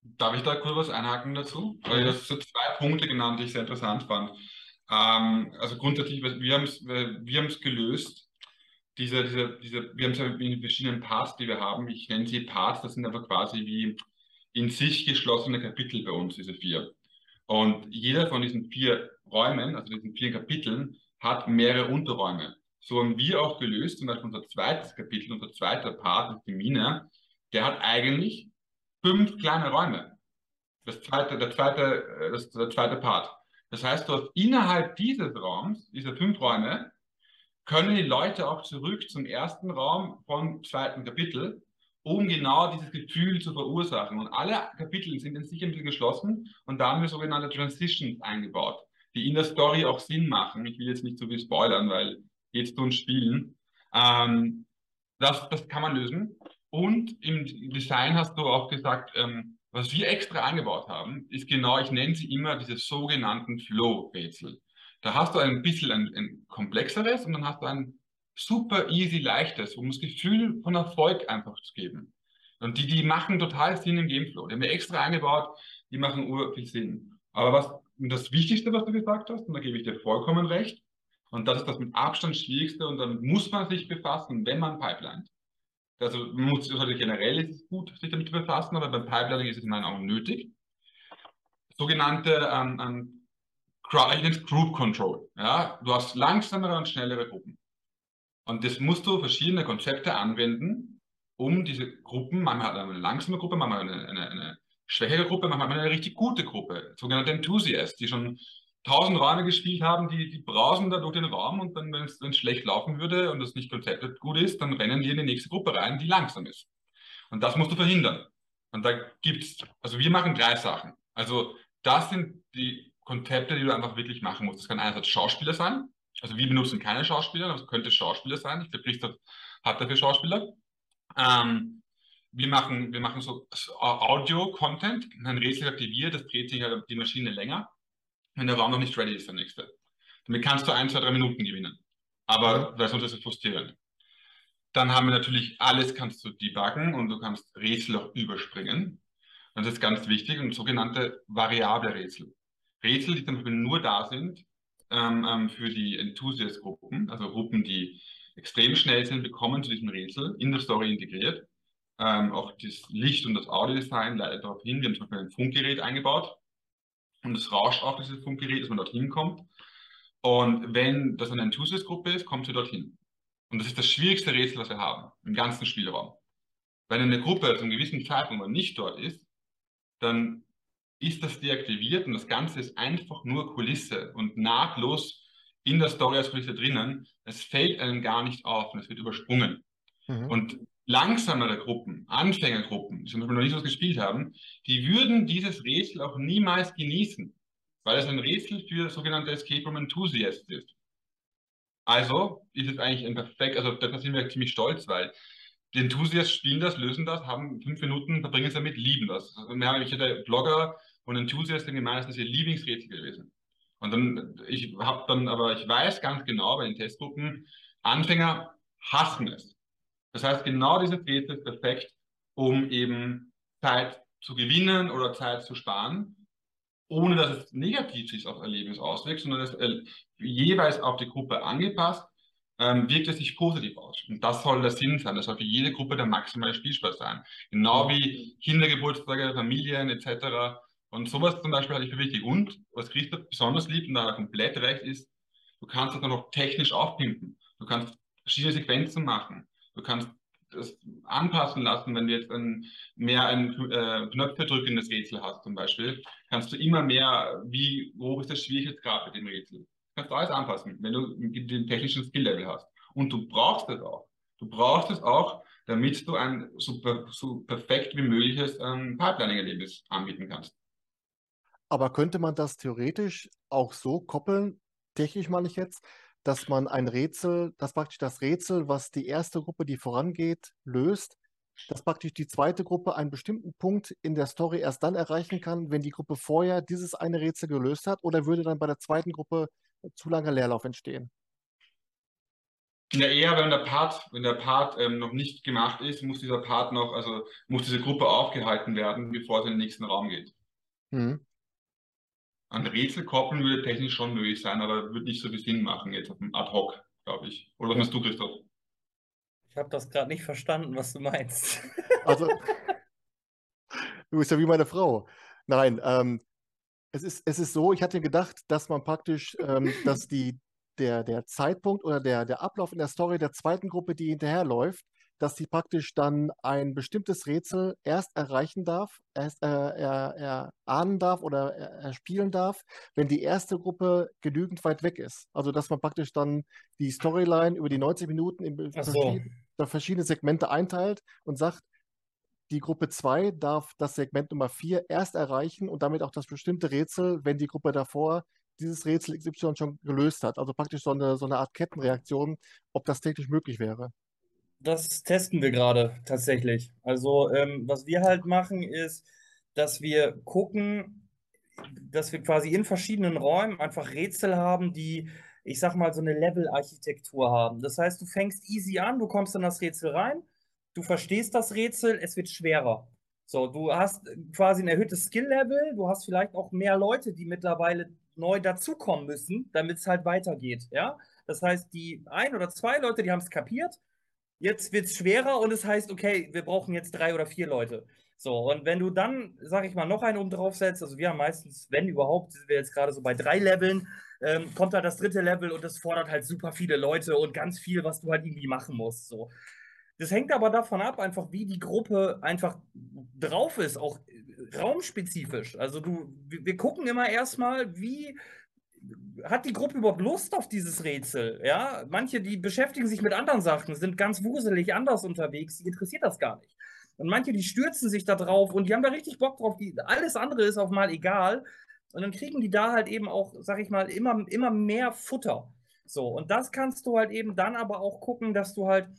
Speaker 2: Darf ich da kurz was einhaken dazu? Weil das so zwei Punkte genannt, die ich sehr interessant fand. Ähm, also grundsätzlich, wir haben es wir haben's gelöst. Diese, diese, diese, wir haben es ja in verschiedenen Parts, die wir haben. Ich nenne sie Parts, das sind aber quasi wie in sich geschlossene Kapitel bei uns, diese vier. Und jeder von diesen vier Räumen, also diesen vier Kapiteln, hat mehrere Unterräume. So haben wir auch gelöst, zum Beispiel unser zweites Kapitel, unser zweiter Part, die Mine, der hat eigentlich fünf kleine Räume. Das zweite, der zweite, äh, das, der zweite Part. Das heißt, du hast innerhalb dieses Raums, dieser fünf Räume, können die Leute auch zurück zum ersten Raum vom zweiten Kapitel, um genau dieses Gefühl zu verursachen. Und alle Kapitel sind in sich ein bisschen geschlossen und da haben wir sogenannte Transitions eingebaut, die in der Story auch Sinn machen. Ich will jetzt nicht so viel spoilern, weil jetzt tun Spielen. Ähm, das, das kann man lösen. Und im Design hast du auch gesagt, ähm, was wir extra eingebaut haben, ist genau, ich nenne sie immer diese sogenannten Flow-Rätsel. Da hast du ein bisschen ein, ein, komplexeres und dann hast du ein super easy leichtes, um das Gefühl von Erfolg einfach zu geben. Und die, die machen total Sinn im Gameflow. Die haben wir extra eingebaut, die machen ur viel Sinn. Aber was das Wichtigste, was du gesagt hast, und da gebe ich dir vollkommen recht, und das ist das mit Abstand Schwierigste, und dann muss man sich befassen, wenn man pipeline. Also muss, also generell ist es gut, sich damit zu befassen, aber beim Pipelining ist es in meinen Augen nötig. Sogenannte ähm, ähm, Group Control. Ja? Du hast langsamere und schnellere Gruppen. Und das musst du verschiedene Konzepte anwenden, um diese Gruppen, manchmal hat man eine langsame Gruppe, manchmal eine, eine, eine schwächere Gruppe, manchmal eine richtig gute Gruppe, sogenannte Enthusiasts, die schon tausend Räume gespielt haben, die, die brausen da durch den Raum und dann, wenn es schlecht laufen würde und das nicht konzeptet gut ist, dann rennen die in die nächste Gruppe rein, die langsam ist. Und das musst du verhindern. Und da gibt es, also wir machen drei Sachen. Also das sind die Konzepte, die du einfach wirklich machen musst. Das kann einerseits Schauspieler sein. Also wir benutzen keine Schauspieler, das könnte Schauspieler sein. Ich glaube, Richard hat dafür Schauspieler. Ähm, wir machen, wir machen so Audio-Content, ein Rätsel aktiviert, das dreht sich halt die Maschine länger wenn der Raum noch nicht ready ist, der nächste. Damit kannst du ein, zwei, drei Minuten gewinnen. Aber mhm. weil sonst ist es frustrierend. Dann haben wir natürlich alles kannst du debuggen und du kannst Rätsel auch überspringen. Das ist ganz wichtig und sogenannte variable Rätsel. Rätsel, die zum Beispiel nur da sind ähm, ähm, für die Enthusiast-Gruppen, also Gruppen, die extrem schnell sind, bekommen zu diesem Rätsel in der Story integriert. Ähm, auch das Licht und das Audiodesign leitet darauf hin. Wir haben zum Beispiel ein Funkgerät eingebaut, und es rauscht auch dieses Funkgerät, dass man dorthin kommt. Und wenn das eine Enthusiast-Gruppe ist, kommt sie dorthin. Und das ist das schwierigste Rätsel, was wir haben, im ganzen Spielraum. Wenn eine Gruppe zu einem gewissen Zeitpunkt nicht dort ist, dann ist das deaktiviert und das Ganze ist einfach nur Kulisse und nahtlos in der Story als Kulisse drinnen. Es fällt einem gar nicht auf und es wird übersprungen. Mhm. Und langsamere Gruppen, Anfängergruppen, die zum Beispiel noch nicht was gespielt haben, die würden dieses Rätsel auch niemals genießen, weil es ein Rätsel für sogenannte Escape Room Enthusiasts ist. Also ist es eigentlich ein perfekt, also da sind wir ziemlich stolz, weil die Enthusiasts spielen das, lösen das, haben fünf Minuten, verbringen es damit, lieben das. Also wir haben, ich hatte Blogger und Enthusiasts gemeint, das ist ihr Lieblingsrätsel gewesen. Und dann, ich habe dann, aber ich weiß ganz genau bei den Testgruppen, Anfänger hassen es. Das heißt, genau diese These ist perfekt, um eben Zeit zu gewinnen oder Zeit zu sparen, ohne dass es negativ sich auf Erlebnis auswirkt, sondern es äh, jeweils auf die Gruppe angepasst, ähm, wirkt es sich positiv aus. Und das soll der Sinn sein. Das soll für jede Gruppe der maximale Spielspaß sein. Genau wie Kindergeburtstage, Familien etc. Und sowas zum Beispiel halte ich für wichtig. Und was Christoph besonders liebt und da er komplett recht ist, du kannst das dann auch technisch aufpimpen. Du kannst verschiedene Sequenzen machen. Du kannst das anpassen lassen, wenn du jetzt ein, mehr ein äh, knöpfedrückendes Rätsel hast zum Beispiel, kannst du immer mehr, wie hoch ist der Schwierigkeitsgrad mit dem Rätsel. Kannst du alles anpassen, wenn du den technischen Skill-Level hast. Und du brauchst es auch. Du brauchst es auch, damit du ein so, so perfekt wie mögliches ähm, Pipelining-Erlebnis anbieten kannst.
Speaker 1: Aber könnte man das theoretisch auch so koppeln, technisch meine ich jetzt, dass man ein Rätsel, dass praktisch das Rätsel, was die erste Gruppe, die vorangeht, löst, dass praktisch die zweite Gruppe einen bestimmten Punkt in der Story erst dann erreichen kann, wenn die Gruppe vorher dieses eine Rätsel gelöst hat, oder würde dann bei der zweiten Gruppe zu langer Leerlauf entstehen?
Speaker 2: Ja, eher, wenn der Part, wenn der Part ähm, noch nicht gemacht ist, muss dieser Part noch, also muss diese Gruppe aufgehalten werden, bevor es in den nächsten Raum geht. Mhm. An Rätsel koppeln würde technisch schon möglich sein, aber würde nicht so viel Sinn machen jetzt auf dem Ad hoc, glaube ich. Oder was meinst du, Christoph?
Speaker 3: Ich habe das gerade nicht verstanden, was du meinst.
Speaker 1: Also, [laughs] du bist ja wie meine Frau. Nein, ähm, es, ist, es ist so, ich hatte gedacht, dass man praktisch, ähm, dass die, der, der Zeitpunkt oder der, der Ablauf in der Story der zweiten Gruppe, die hinterherläuft, dass sie praktisch dann ein bestimmtes Rätsel erst erreichen darf, erst äh, er, erahnen darf oder erspielen darf, wenn die erste Gruppe genügend weit weg ist. Also dass man praktisch dann die Storyline über die 90 Minuten in so. verschiedene, verschiedene Segmente einteilt und sagt, die Gruppe 2 darf das Segment Nummer 4 erst erreichen und damit auch das bestimmte Rätsel, wenn die Gruppe davor dieses Rätsel XY schon gelöst hat. Also praktisch so eine, so eine Art Kettenreaktion, ob das technisch möglich wäre.
Speaker 3: Das testen wir gerade tatsächlich. Also, ähm, was wir halt machen, ist, dass wir gucken, dass wir quasi in verschiedenen Räumen einfach Rätsel haben, die, ich sag mal, so eine Level-Architektur haben. Das heißt, du fängst easy an, du kommst in das Rätsel rein, du verstehst das Rätsel, es wird schwerer. So, du hast quasi ein erhöhtes Skill-Level, du hast vielleicht auch mehr Leute, die mittlerweile neu dazukommen müssen, damit es halt weitergeht. Ja? Das heißt, die ein oder zwei Leute, die haben es kapiert, jetzt wird es schwerer und es heißt, okay, wir brauchen jetzt drei oder vier Leute. So, und wenn du dann, sag ich mal, noch einen oben drauf setzt, also wir haben meistens, wenn überhaupt, sind wir jetzt gerade so bei drei Leveln, ähm, kommt halt das dritte Level und das fordert halt super viele Leute und ganz viel, was du halt irgendwie machen musst. So. Das hängt aber davon ab, einfach wie die Gruppe einfach drauf ist, auch raumspezifisch. Also du, wir gucken immer erstmal, wie hat die Gruppe überhaupt Lust auf dieses Rätsel? Ja, manche, die beschäftigen sich mit anderen Sachen, sind ganz wuselig anders unterwegs, die interessiert das gar nicht. Und manche, die stürzen sich da drauf und die haben da richtig Bock drauf. Die, alles andere ist auch mal egal. Und dann kriegen die da halt eben auch, sag ich mal, immer, immer mehr Futter. So, und das kannst du halt eben dann aber auch gucken, dass du halt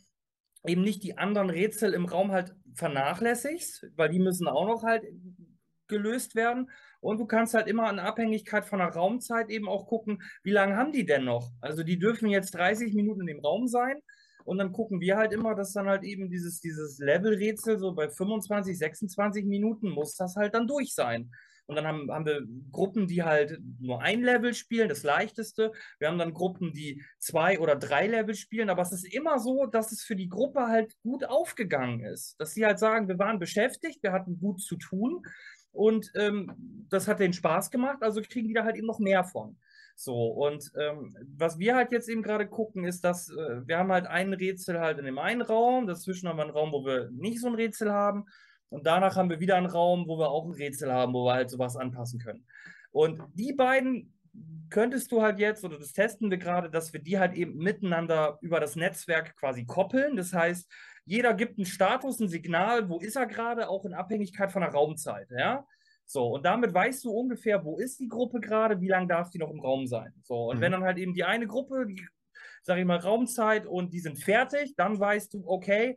Speaker 3: eben nicht die anderen Rätsel im Raum halt vernachlässigst, weil die müssen auch noch halt gelöst werden. Und du kannst halt immer in Abhängigkeit von der Raumzeit eben auch gucken, wie lange haben die denn noch? Also die dürfen jetzt 30 Minuten in dem Raum sein. Und dann gucken wir halt immer, dass dann halt eben dieses, dieses Level-Rätsel so bei 25, 26 Minuten muss das halt dann durch sein. Und dann haben, haben wir Gruppen, die halt nur ein Level spielen, das leichteste. Wir haben dann Gruppen, die zwei oder drei Level spielen. Aber es ist immer so, dass es für die Gruppe halt gut aufgegangen ist. Dass sie halt sagen, wir waren beschäftigt, wir hatten gut zu tun. Und ähm, das hat denen Spaß gemacht, also kriegen die da halt eben noch mehr von. So, und ähm, was wir halt jetzt eben gerade gucken, ist, dass äh, wir haben halt ein Rätsel halt in dem einen Raum, dazwischen haben wir einen Raum, wo wir nicht so ein Rätsel haben. Und danach haben wir wieder einen Raum, wo wir auch ein Rätsel haben, wo wir halt sowas anpassen können. Und die beiden könntest du halt jetzt, oder das testen wir gerade, dass wir die halt eben miteinander über das Netzwerk quasi koppeln. Das heißt, jeder gibt einen Status, ein Signal, wo ist er gerade, auch in Abhängigkeit von der Raumzeit. Ja? So, und damit weißt du ungefähr, wo ist die Gruppe gerade, wie lange darf die noch im Raum sein. So, und mhm. wenn dann halt eben die eine Gruppe, die, sag ich mal, Raumzeit und die sind fertig, dann weißt du, okay,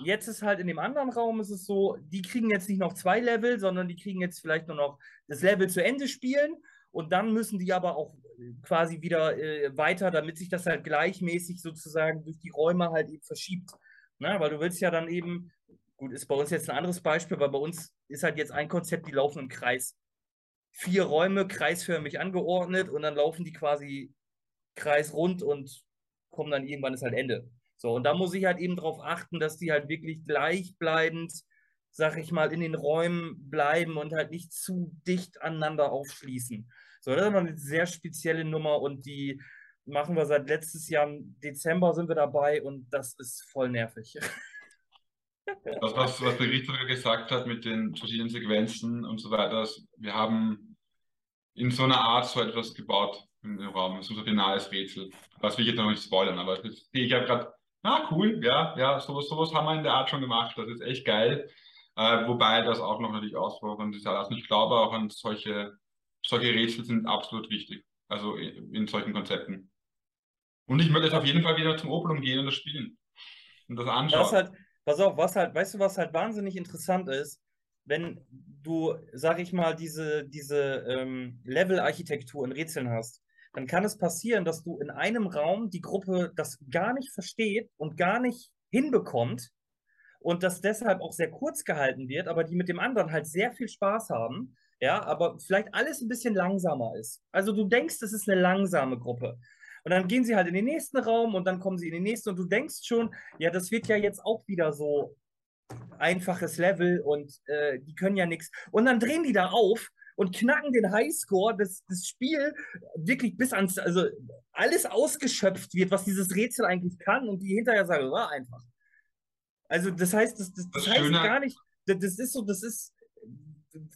Speaker 3: jetzt ist halt in dem anderen Raum ist es so, die kriegen jetzt nicht noch zwei Level, sondern die kriegen jetzt vielleicht nur noch das Level zu Ende spielen und dann müssen die aber auch quasi wieder äh, weiter, damit sich das halt gleichmäßig sozusagen durch die Räume halt eben verschiebt. Ne? Weil du willst ja dann eben, gut, ist bei uns jetzt ein anderes Beispiel, weil bei uns ist halt jetzt ein Konzept, die laufen im Kreis. Vier Räume kreisförmig angeordnet und dann laufen die quasi kreisrund und kommen dann irgendwann ist halt Ende. So, und da muss ich halt eben darauf achten, dass die halt wirklich gleichbleibend, sag ich mal, in den Räumen bleiben und halt nicht zu dicht aneinander aufschließen. So, das ist immer eine sehr spezielle Nummer und die machen wir seit letztes Jahr im Dezember sind wir dabei und das ist voll nervig. [laughs]
Speaker 2: Das, was, was der Richter gesagt hat mit den verschiedenen Sequenzen und so weiter, wir haben in so einer Art so etwas gebaut im Raum, so ein finales Rätsel. Will ich jetzt noch nicht spoilern, aber ich ja gerade, na cool, ja, ja, sowas, sowas haben wir in der Art schon gemacht, das ist echt geil. Äh, wobei das auch noch natürlich ausprobieren ist. Also ich glaube auch an solche, solche Rätsel sind absolut wichtig. Also in, solchen Konzepten. Und ich möchte jetzt auf jeden Fall wieder zum Opelum gehen und das spielen. Und das anschauen.
Speaker 3: Das halt, pass auf, was halt, weißt du, was halt wahnsinnig interessant ist? Wenn du, sag ich mal, diese, diese ähm, Level-Architektur in Rätseln hast, dann kann es passieren, dass du in einem Raum die Gruppe das gar nicht versteht und gar nicht hinbekommt und das deshalb auch sehr kurz gehalten wird, aber die mit dem anderen halt sehr viel Spaß haben, ja, aber vielleicht alles ein bisschen langsamer ist. Also du denkst, es ist eine langsame Gruppe. Und dann gehen sie halt in den nächsten Raum und dann kommen sie in den nächsten und du denkst schon, ja, das wird ja jetzt auch wieder so einfaches Level und äh, die können ja nichts. Und dann drehen die da auf und knacken den Highscore, dass das Spiel wirklich bis ans, also alles ausgeschöpft wird, was dieses Rätsel eigentlich kann und die hinterher sagen, war einfach. Also das heißt, das, das, das, das heißt gar nicht, das, das ist so, das ist,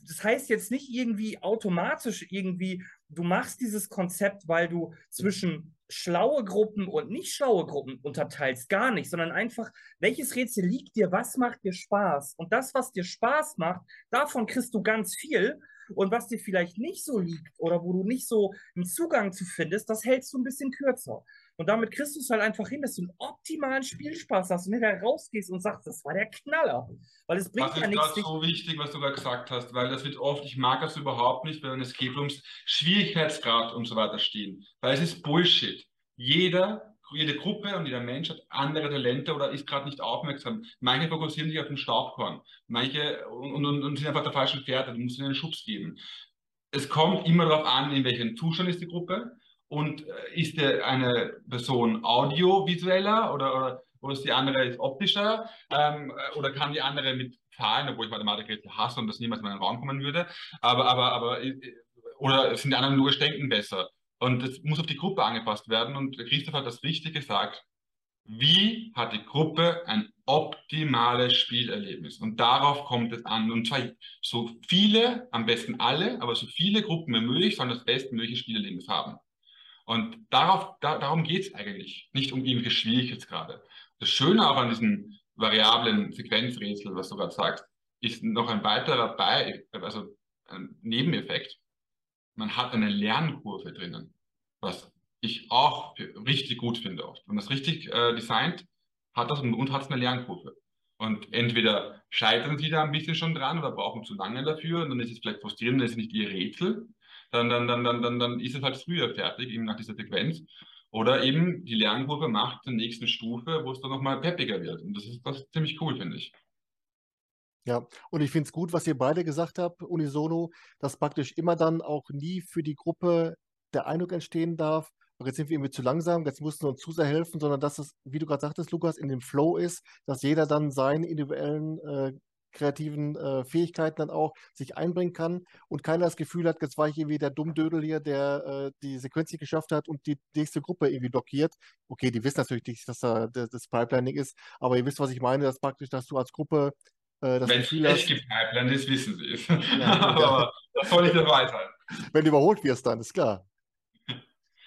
Speaker 3: das heißt jetzt nicht irgendwie automatisch irgendwie, du machst dieses Konzept, weil du zwischen schlaue Gruppen und nicht schlaue Gruppen unterteilst, gar nicht, sondern einfach, welches Rätsel liegt dir, was macht dir Spaß? Und das, was dir Spaß macht, davon kriegst du ganz viel. Und was dir vielleicht nicht so liegt oder wo du nicht so einen Zugang zu findest, das hältst du ein bisschen kürzer. Und damit kriegst du es halt einfach hin, dass du einen optimalen Spielspaß hast und hinterher rausgehst und sagst, das war der Knaller. Weil es bringt
Speaker 2: das ja nichts. Das ist so wichtig, was du gerade gesagt hast, weil das wird oft, ich mag das überhaupt nicht, wenn es geht ums Schwierigkeitsgrad und so weiter stehen. Weil es ist Bullshit. Jeder, jede Gruppe und jeder Mensch hat andere Talente oder ist gerade nicht aufmerksam. Manche fokussieren sich auf den Staubkorn, manche und, und, und sind einfach der falschen Pferde, du musst ihnen einen Schubs geben. Es kommt immer darauf an, in welchem Zustand ist die Gruppe und äh, ist eine Person audiovisueller oder, oder, oder ist die andere optischer ähm, oder kann die andere mit Zahlen, obwohl ich Mathematik hasse und das niemals in meinen Raum kommen würde, aber, aber, aber äh, oder sind die anderen nur denken besser? Und das muss auf die Gruppe angepasst werden und Christoph hat das richtig gesagt. Wie hat die Gruppe ein optimales Spielerlebnis? Und darauf kommt es an. Und zwar so viele, am besten alle, aber so viele Gruppen wie möglich sollen das bestmögliche Spielerlebnis haben. Und darauf, da, darum geht es eigentlich, nicht um irgendwelche Schwierigkeitsgrade. Das Schöne auch an diesen variablen Sequenzrätsel, was du gerade sagst, ist noch ein weiterer Bei, also ein Nebeneffekt. Man hat eine Lernkurve drinnen, was ich auch richtig gut finde oft. Wenn man das richtig äh, designt, hat das und hat es eine Lernkurve. Und entweder scheitern sie da ein bisschen schon dran oder brauchen zu lange dafür, und dann ist es vielleicht frustrierend, dann ist es nicht ihr Rätsel, dann, dann, dann, dann, dann, dann ist es halt früher fertig, eben nach dieser Sequenz. Oder eben die Lernkurve macht zur nächsten Stufe, wo es dann nochmal peppiger wird. Und das ist, das ist ziemlich cool, finde ich.
Speaker 1: Ja, und ich finde es gut, was ihr beide gesagt habt, unisono, dass praktisch immer dann auch nie für die Gruppe der Eindruck entstehen darf, jetzt sind wir irgendwie zu langsam, jetzt mussten wir uns zu sehr helfen, sondern dass es, wie du gerade sagtest, Lukas, in dem Flow ist, dass jeder dann seine individuellen äh, kreativen äh, Fähigkeiten dann auch sich einbringen kann und keiner das Gefühl hat, jetzt war ich irgendwie der Dummdödel hier, der äh, die Sequenz nicht geschafft hat und die nächste Gruppe irgendwie blockiert. Okay, die wissen natürlich nicht, dass da das Pipelining ist, aber ihr wisst, was ich meine, dass praktisch, dass du als Gruppe
Speaker 2: äh, Wenn es hast, Pipeline ist, wissen sie es. Ja, [laughs] aber das soll nicht dabei sein.
Speaker 1: Wenn du überholt wirst, dann ist klar.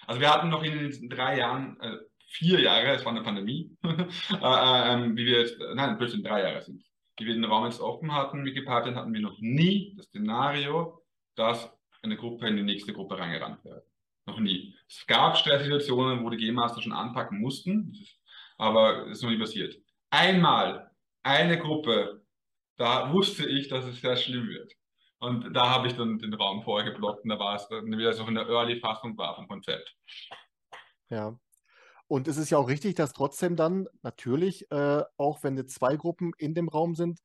Speaker 2: Also wir hatten noch in den drei Jahren, äh, vier Jahre, es war eine Pandemie, [laughs] äh, äh, ähm, wie wir jetzt, nein, plötzlich drei Jahre sind die wir den Raum jetzt offen hatten mit Gepartien, hatten wir noch nie das Szenario, dass eine Gruppe in die nächste Gruppe reingerannt wird. Noch nie. Es gab Stresssituationen, wo die Game Master schon anpacken mussten, aber es ist noch nie passiert. Einmal eine Gruppe, da wusste ich, dass es sehr schlimm wird. Und da habe ich dann den Raum vorher geblockt und da war es dann wieder so in der Early-Fassung war vom Konzept.
Speaker 1: Ja, und es ist ja auch richtig, dass trotzdem dann natürlich, äh, auch wenn jetzt zwei Gruppen in dem Raum sind,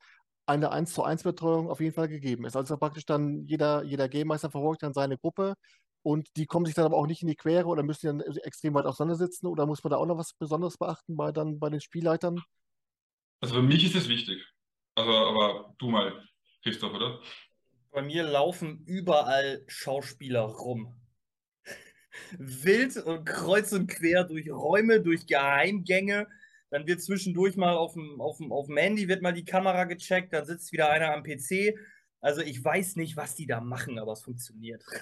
Speaker 1: eine 1 zu 1 Betreuung auf jeden Fall gegeben ist. Also praktisch dann jeder, jeder Game Meister verfolgt dann seine Gruppe und die kommen sich dann aber auch nicht in die Quere oder müssen dann extrem weit auseinandersitzen oder muss man da auch noch was Besonderes beachten bei, dann, bei den Spielleitern?
Speaker 2: Also für mich ist es wichtig. Also, aber du mal, Christoph, oder?
Speaker 3: Bei mir laufen überall Schauspieler rum wild und kreuz und quer durch Räume, durch Geheimgänge. Dann wird zwischendurch mal auf dem, auf, dem, auf dem Handy wird mal die Kamera gecheckt, dann sitzt wieder einer am PC. Also ich weiß nicht, was die da machen, aber es funktioniert. [laughs]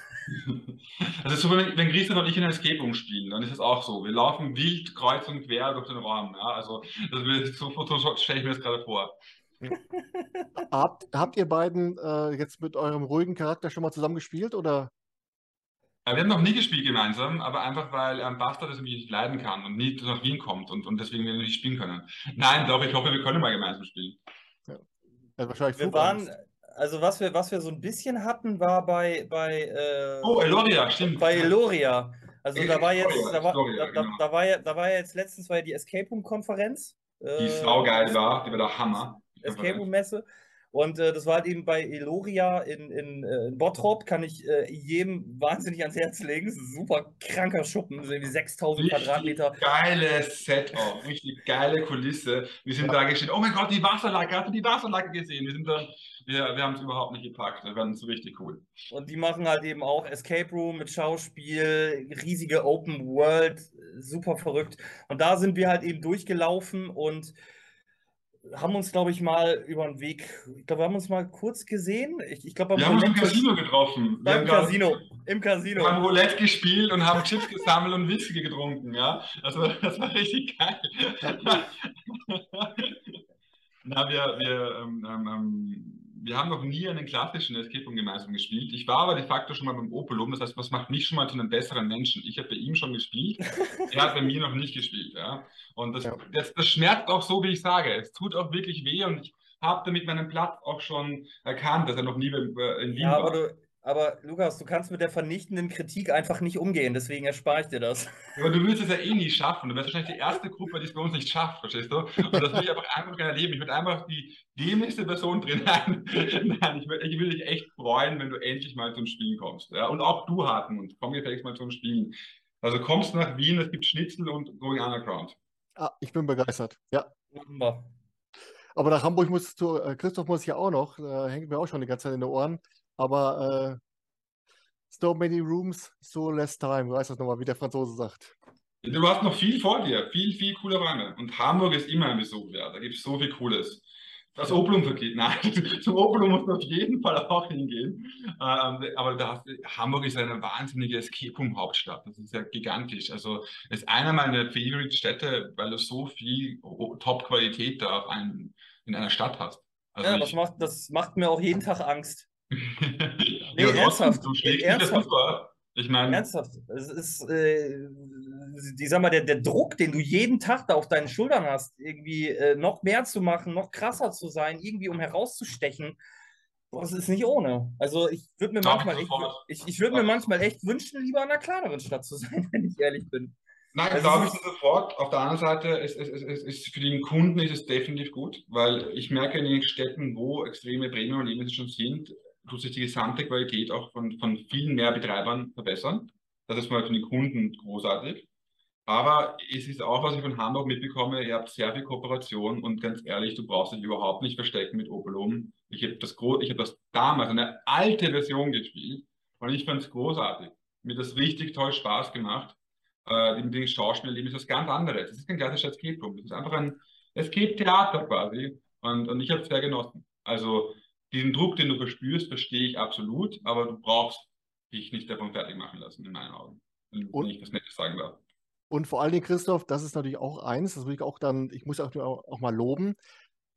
Speaker 2: Also so, wenn, wenn Christoph und ich in einer Escape Room spielen, dann ist es auch so. Wir laufen wild kreuz und quer durch den Raum. Ja? Also das, so, so stelle ich mir das gerade vor. [laughs]
Speaker 1: habt, habt ihr beiden äh, jetzt mit eurem ruhigen Charakter schon mal zusammen gespielt oder?
Speaker 2: Wir haben noch nie gespielt gemeinsam, aber einfach weil ähm, Bastard das irgendwie nicht leiden kann und nie nach Wien kommt und, und deswegen wir nicht spielen können. Nein, doch, ich hoffe, wir können mal gemeinsam spielen.
Speaker 3: Ja. Also wahrscheinlich wir waren, also was wir, was wir so ein bisschen hatten, war bei, bei
Speaker 2: äh, Oh, Eloria, stimmt.
Speaker 3: Bei Eloria. Also da war jetzt, da war, da, da, da, war ja, da war ja jetzt letztens war ja die Escape Room Konferenz.
Speaker 2: Die äh, saugeil war, die war der Hammer.
Speaker 3: Escape Room Messe. Und äh, das war halt eben bei Eloria in, in, äh, in Bottrop, kann ich äh, jedem wahnsinnig ans Herz legen. Das ist ein super kranker Schuppen, so irgendwie 6000 richtig Quadratmeter.
Speaker 2: Geiles Setup, richtig geile Kulisse. Wir sind ja. da gestehen, oh mein Gott, die Wasserlage, hast du die Wasserlage gesehen? Wir sind wir, wir haben es überhaupt nicht gepackt. Das war so richtig cool.
Speaker 3: Und die machen halt eben auch Escape Room mit Schauspiel, riesige Open World, super verrückt. Und da sind wir halt eben durchgelaufen und haben uns, glaube ich, mal über den Weg, ich glaube, wir haben uns mal kurz gesehen. Ich, ich glaube,
Speaker 2: wir haben uns im Casino getroffen.
Speaker 3: Wir Im Casino, im Casino.
Speaker 2: Wir haben Roulette gespielt und haben Chips gesammelt und Whisky getrunken, ja. Also das war richtig geil. [laughs] Na, wir, wir ähm, ähm, ähm wir haben noch nie einen klassischen Escape Room gemeinsam gespielt. Ich war aber de facto schon mal beim Opelum. Das heißt, was macht mich schon mal zu einem besseren Menschen? Ich habe bei ihm schon gespielt. er hat bei mir noch nicht gespielt. Ja? Und das, ja. das, das schmerzt auch so, wie ich sage. Es tut auch wirklich weh und ich habe damit meinen Platz auch schon erkannt, dass er noch nie in Wien
Speaker 3: ja, war. Du, aber Lukas, du kannst mit der vernichtenden Kritik einfach nicht umgehen, deswegen erspare ich dir das.
Speaker 2: Aber du willst es ja eh nie schaffen. Du wärst wahrscheinlich die erste Gruppe, die es bei uns nicht schafft, verstehst du? Und das will ich einfach, einfach gerne erleben. Ich würde einfach die dämlichste Person drin Nein, [laughs] Nein ich, will, ich will dich echt freuen, wenn du endlich mal zum Spielen kommst. Ja? Und auch du, Hartmut, komm gefälligst mal zum Spielen. Also kommst nach Wien, es gibt Schnitzel und Going Underground.
Speaker 1: Ah, ich bin begeistert, ja. Aber nach Hamburg muss zu, äh, Christoph muss ja auch noch, äh, hängt mir auch schon die ganze Zeit in den Ohren. Aber äh, so many rooms, so less time. Du weißt das nochmal, wie der Franzose sagt.
Speaker 2: Du hast noch viel vor dir, viel, viel coole Räume. Und Hamburg ist immer ein Besuch wert. Da gibt es so viel Cooles. Das Oblum vergeht. [laughs] Nein, zum Oblum muss man auf jeden Fall auch hingehen. Ähm, aber da, Hamburg ist eine wahnsinnige Escape-Room-Hauptstadt. Das ist ja gigantisch. Also ist einer meiner Favorite-Städte, weil du so viel Top-Qualität da auf einen, in einer Stadt hast.
Speaker 3: Also ja, ich, das, macht, das macht mir auch jeden Tag Angst
Speaker 2: nee, ernsthaft. Du ernsthaft. Ich meine.
Speaker 3: Ernsthaft. Es ist, äh, ich sag mal, der, der Druck, den du jeden Tag da auf deinen Schultern hast, irgendwie äh, noch mehr zu machen, noch krasser zu sein, irgendwie um herauszustechen, das ist nicht ohne. Also ich würde mir manchmal echt, ich, ich würde mir manchmal echt wünschen, lieber in einer kleineren Stadt zu sein, [laughs] wenn ich ehrlich bin.
Speaker 2: Nein, also glaube ich sofort. Auf der anderen Seite ist, ist, ist, ist, für den Kunden ist es definitiv gut, weil ich merke in den Städten, wo extreme Premium-Erlebnisse schon sind, tut sich die gesamte Qualität auch von, von vielen mehr Betreibern verbessern. Das ist mal für den Kunden großartig. Aber es ist auch, was ich von Hamburg mitbekomme, ihr habt sehr viel Kooperation und ganz ehrlich, du brauchst dich überhaupt nicht verstecken mit Opelum. Ich habe das, hab das damals, eine alte Version gespielt und ich fand es großartig. Mir das richtig toll Spaß gemacht. Äh, mit Schauspielerleben ist was ganz anderes. Es ist kein klassischer Escape Room. Es ist einfach ein Escape-Theater quasi. Und, und ich habe es sehr genossen. Also diesen Druck, den du verspürst, verstehe ich absolut, aber du brauchst dich nicht davon fertig machen lassen, in meinen Augen. Wenn ich das nicht sagen darf.
Speaker 1: Und vor allen Dingen, Christoph, das ist natürlich auch eins, das will ich auch dann, ich muss auch, auch mal loben.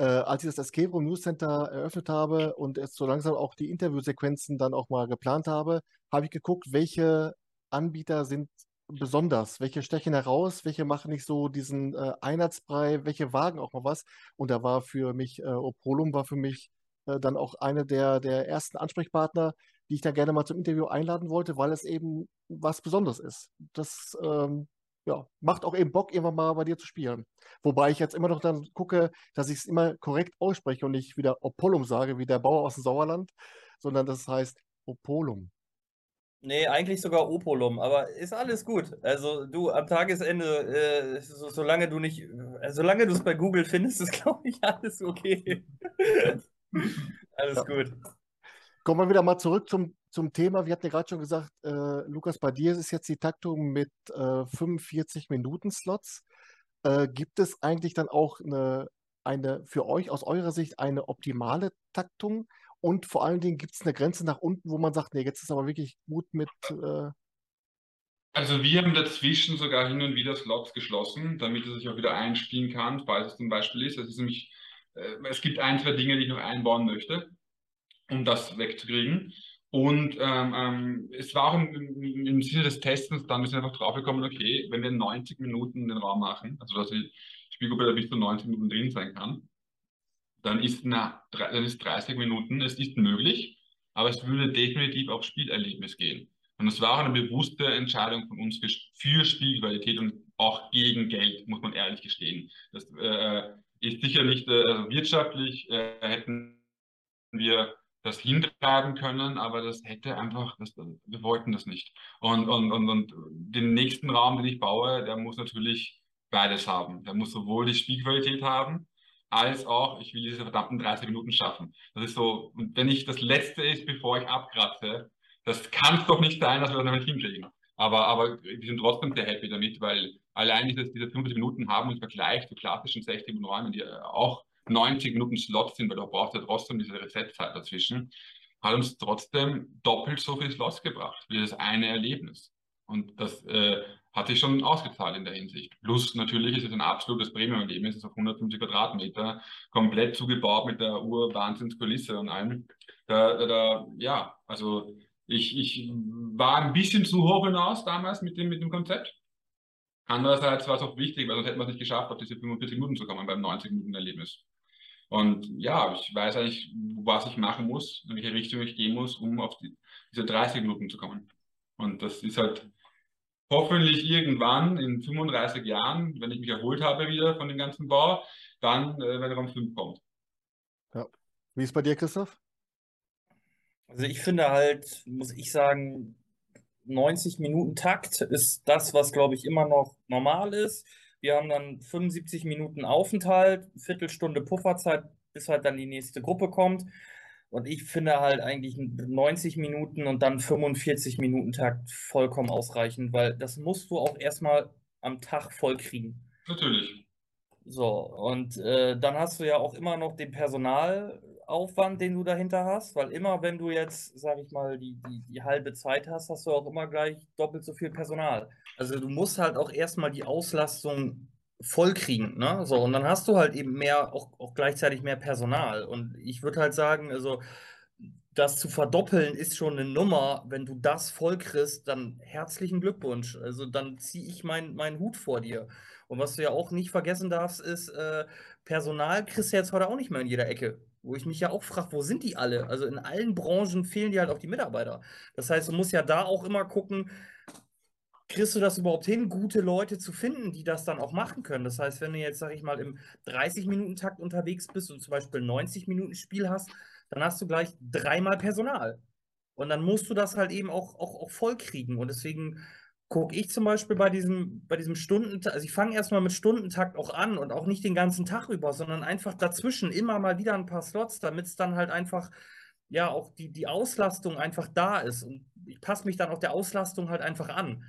Speaker 1: Äh, als ich das Escape Room News Center eröffnet habe und jetzt so langsam auch die Interviewsequenzen dann auch mal geplant habe, habe ich geguckt, welche Anbieter sind besonders, welche stechen heraus, welche machen nicht so diesen äh, Einheitsbrei, welche wagen auch mal was. Und da war für mich, äh, Opolum war für mich äh, dann auch eine der, der ersten Ansprechpartner, die ich da gerne mal zum Interview einladen wollte, weil es eben was Besonderes ist. Das ähm, ja, macht auch eben Bock, irgendwann mal bei dir zu spielen. Wobei ich jetzt immer noch dann gucke, dass ich es immer korrekt ausspreche und nicht wieder Opolum sage, wie der Bauer aus dem Sauerland, sondern das heißt Opolum.
Speaker 3: Nee, eigentlich sogar Opolum, aber ist alles gut. Also du am Tagesende, äh, so, solange du nicht, äh, solange du es bei Google findest, ist [laughs] glaube ich alles okay. [laughs] [laughs] Alles ja. gut.
Speaker 1: Kommen wir wieder mal zurück zum, zum Thema. Wir hatten ja gerade schon gesagt, äh, Lukas, bei dir ist jetzt die Taktung mit äh, 45 Minuten Slots. Äh, gibt es eigentlich dann auch eine, eine, für euch aus eurer Sicht eine optimale Taktung? Und vor allen Dingen gibt es eine Grenze nach unten, wo man sagt, nee, jetzt ist aber wirklich gut mit. Äh
Speaker 2: also wir haben dazwischen sogar hin und wieder Slots geschlossen, damit es sich auch wieder einspielen kann, falls es zum Beispiel ist. Das ist nämlich es gibt ein, zwei Dinge, die ich noch einbauen möchte, um das wegzukriegen. Und ähm, ähm, es war auch im, im, Sinne des Testens, dann sind wir einfach draufgekommen, okay, wenn wir 90 Minuten den Raum machen, also dass die Spielgruppe da bis zu 90 Minuten drin sein kann, dann ist, na, dann ist 30 Minuten, es ist möglich, aber es würde definitiv auf Spielerlebnis gehen. Und es war auch eine bewusste Entscheidung von uns für, für Spielqualität und auch gegen Geld, muss man ehrlich gestehen. Das äh, ist sicher nicht äh, also wirtschaftlich, äh, hätten wir das hintreiben können, aber das hätte einfach, das, wir wollten das nicht. Und, und, und, und den nächsten Raum, den ich baue, der muss natürlich beides haben. Der muss sowohl die Spielqualität haben, als auch, ich will diese verdammten 30 Minuten schaffen. Das ist so, und wenn ich das Letzte ist, bevor ich abkratze, das kann es doch nicht sein, dass wir das nicht hinkriegen. Aber, aber wir sind trotzdem sehr happy damit, weil allein diese, diese 50 Minuten haben im Vergleich zu klassischen 60 Minuten Räumen, die auch 90 Minuten Slots sind, weil du brauchst ja trotzdem diese Resetzeit dazwischen, hat uns trotzdem doppelt so viel Slots gebracht, wie das eine Erlebnis. Und das äh, hat sich schon ausgezahlt in der Hinsicht. Plus natürlich ist es ein absolutes Premium-Erlebnis, es ist auf 150 Quadratmeter, komplett zugebaut mit der Ur-Wahnsinnskulisse und allem. Da, da, da, ja, also ich, ich war ein bisschen zu hoch hinaus damals mit dem, mit dem Konzept. Andererseits war es auch wichtig, weil sonst hätten wir es nicht geschafft, auf diese 45 Minuten zu kommen beim 90 Minuten Erlebnis. Und ja, ich weiß eigentlich, was ich machen muss, in welche Richtung ich gehen muss, um auf die, diese 30 Minuten zu kommen. Und das ist halt hoffentlich irgendwann in 35 Jahren, wenn ich mich erholt habe wieder von dem ganzen Bau, dann, äh, wenn Raum 5 kommt.
Speaker 1: Ja. Wie ist bei dir, Christoph?
Speaker 3: Also ich finde halt, muss ich sagen, 90 Minuten Takt ist das, was glaube ich immer noch normal ist. Wir haben dann 75 Minuten Aufenthalt, Viertelstunde Pufferzeit, bis halt dann die nächste Gruppe kommt. Und ich finde halt eigentlich 90 Minuten und dann 45 Minuten Takt vollkommen ausreichend, weil das musst du auch erstmal am Tag voll kriegen.
Speaker 2: Natürlich.
Speaker 3: So, und äh, dann hast du ja auch immer noch den Personalaufwand, den du dahinter hast, weil immer, wenn du jetzt, sag ich mal, die, die, die halbe Zeit hast, hast du auch immer gleich doppelt so viel Personal. Also du musst halt auch erstmal die Auslastung voll kriegen, ne? So, und dann hast du halt eben mehr, auch, auch gleichzeitig mehr Personal. Und ich würde halt sagen, also das zu verdoppeln ist schon eine Nummer. Wenn du das voll kriegst, dann herzlichen Glückwunsch. Also dann ziehe ich meinen mein Hut vor dir. Und was du ja auch nicht vergessen darfst, ist, äh, Personal kriegst du jetzt heute auch nicht mehr in jeder Ecke. Wo ich mich ja auch frage, wo sind die alle? Also in allen Branchen fehlen dir halt auch die Mitarbeiter. Das heißt, du musst ja da auch immer gucken, kriegst du das überhaupt hin, gute Leute zu finden, die das dann auch machen können? Das heißt, wenn du jetzt, sag ich mal, im 30-Minuten-Takt unterwegs bist und zum Beispiel 90-Minuten-Spiel hast, dann hast du gleich dreimal Personal. Und dann musst du das halt eben auch, auch, auch voll kriegen. Und deswegen gucke ich zum Beispiel bei diesem, bei diesem Stundentakt, also ich fange erstmal mit Stundentakt auch an und auch nicht den ganzen Tag über, sondern einfach dazwischen immer mal wieder ein paar Slots, damit es dann halt einfach, ja, auch die, die Auslastung einfach da ist. Und ich passe mich dann auch der Auslastung halt einfach an.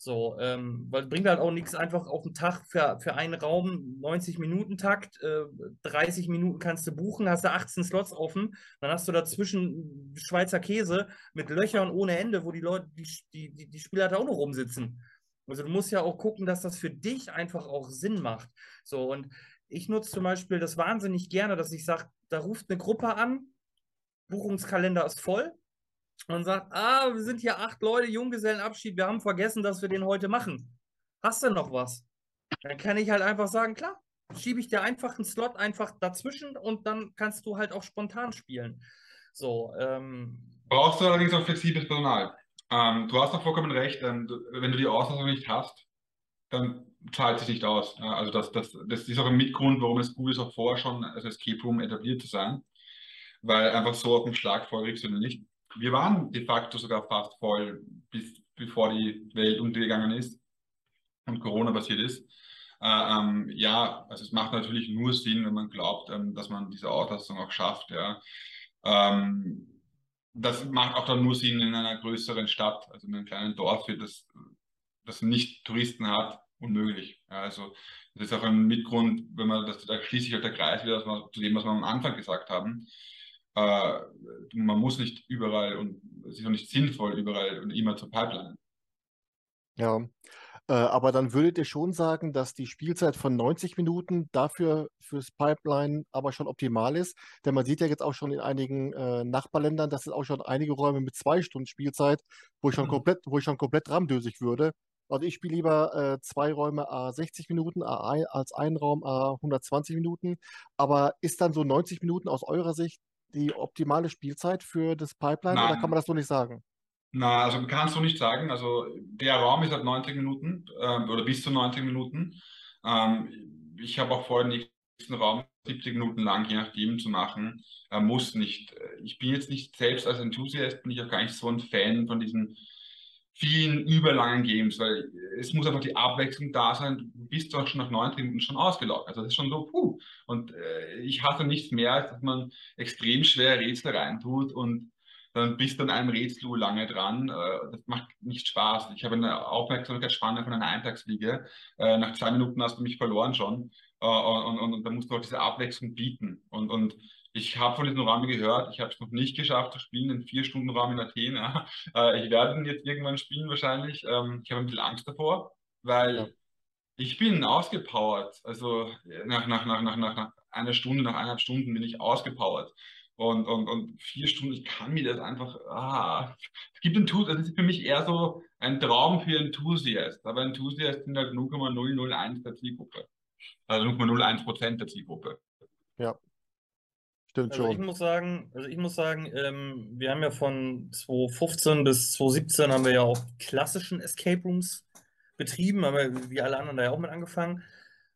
Speaker 3: So, ähm, weil es bringt halt auch nichts einfach auf den Tag für, für einen Raum 90 Minuten Takt, äh, 30 Minuten kannst du buchen, hast du 18 Slots offen, dann hast du dazwischen Schweizer Käse mit Löchern ohne Ende, wo die Leute, die, die, die Spieler da auch noch rumsitzen. Also du musst ja auch gucken, dass das für dich einfach auch Sinn macht. So, und ich nutze zum Beispiel das wahnsinnig gerne, dass ich sage, da ruft eine Gruppe an, Buchungskalender ist voll, und sagt, ah, wir sind hier acht Leute, Junggesellenabschied, wir haben vergessen, dass wir den heute machen. Hast du noch was? Dann kann ich halt einfach sagen, klar, schiebe ich dir einfach einen Slot einfach dazwischen und dann kannst du halt auch spontan spielen. So, ähm,
Speaker 2: Brauchst du allerdings auch flexibles Personal. Ähm, du hast doch vollkommen recht, ähm, wenn du die Auslastung nicht hast, dann zahlt sich nicht aus. Also das, das, das ist auch ein Mitgrund, warum es gut ist, auch vorher schon als Escape Room etabliert zu sein. Weil einfach so auf den Schlag voll kriegst du nicht wir waren de facto sogar fast voll, bis, bevor die Welt untergegangen ist und Corona passiert ist. Äh, ähm, ja, also es macht natürlich nur Sinn, wenn man glaubt, ähm, dass man diese Auslastung auch schafft. Ja. Ähm, das macht auch dann nur Sinn in einer größeren Stadt, also in einem kleinen Dorf, das, das nicht Touristen hat, unmöglich. Ja, also das ist auch ein Mitgrund, wenn man das, da schließt sich der Kreis wieder zu dem, was wir am Anfang gesagt haben äh, man muss nicht überall und es ist auch nicht sinnvoll, überall und immer zur Pipeline.
Speaker 1: Ja, äh, aber dann würdet ihr schon sagen, dass die Spielzeit von 90 Minuten dafür fürs Pipeline aber schon optimal ist. Denn man sieht ja jetzt auch schon in einigen äh, Nachbarländern, dass es auch schon einige Räume mit zwei Stunden Spielzeit, wo ich schon mhm. komplett, wo ich schon komplett ramdösig würde. Also ich spiele lieber äh, zwei Räume A 60 Minuten A, als ein Raum A 120 Minuten. Aber ist dann so 90 Minuten aus eurer Sicht die optimale Spielzeit für das Pipeline
Speaker 2: Nein.
Speaker 1: oder kann man das so nicht sagen?
Speaker 2: Na, also kannst du nicht sagen. Also der Raum ist halt 90 Minuten ähm, oder bis zu 90 Minuten. Ähm, ich habe auch vor, den nächsten Raum 70 Minuten lang, je nachdem, zu machen. Äh, muss nicht. Ich bin jetzt nicht selbst als Enthusiast, bin ich auch gar nicht so ein Fan von diesen vielen überlangen Games, weil es muss einfach die Abwechslung da sein. Du bist doch schon nach 90 Minuten schon ausgelaugt. Also das ist schon so, puh. Und äh, ich hasse nichts mehr, als dass man extrem schwere Rätsel reintut und dann bist du an einem Rätsel lange dran. Äh, das macht nicht Spaß. Ich habe eine Aufmerksamkeitsspanne von einer Eintagsfliege. Äh, nach zwei Minuten hast du mich verloren schon. Äh, und, und, und da musst du auch diese Abwechslung bieten. Und, und ich habe von diesem Rahmen gehört, ich habe es noch nicht geschafft zu spielen, den vier Stunden Raum in Athen. Ja. Ich werde ihn jetzt irgendwann spielen wahrscheinlich. Ähm, ich habe ein bisschen Angst davor, weil ja. ich bin ausgepowert. Also nach, nach, nach, nach, nach einer Stunde, nach eineinhalb Stunden bin ich ausgepowert und, und, und vier Stunden, ich kann mir das einfach, ah, es gibt Enthusiast, das ist für mich eher so ein Traum für Enthusiast, aber Enthusiast sind halt 0,001 der Zielgruppe, also 0,01 Prozent der Zielgruppe.
Speaker 1: Ja, stimmt
Speaker 3: also
Speaker 1: schon.
Speaker 3: Ich muss sagen, also ich muss sagen, ähm, wir haben ja von 2015 bis 2017 haben wir ja auch klassischen Escape Rooms betrieben, haben wir wie alle anderen da ja auch mit angefangen.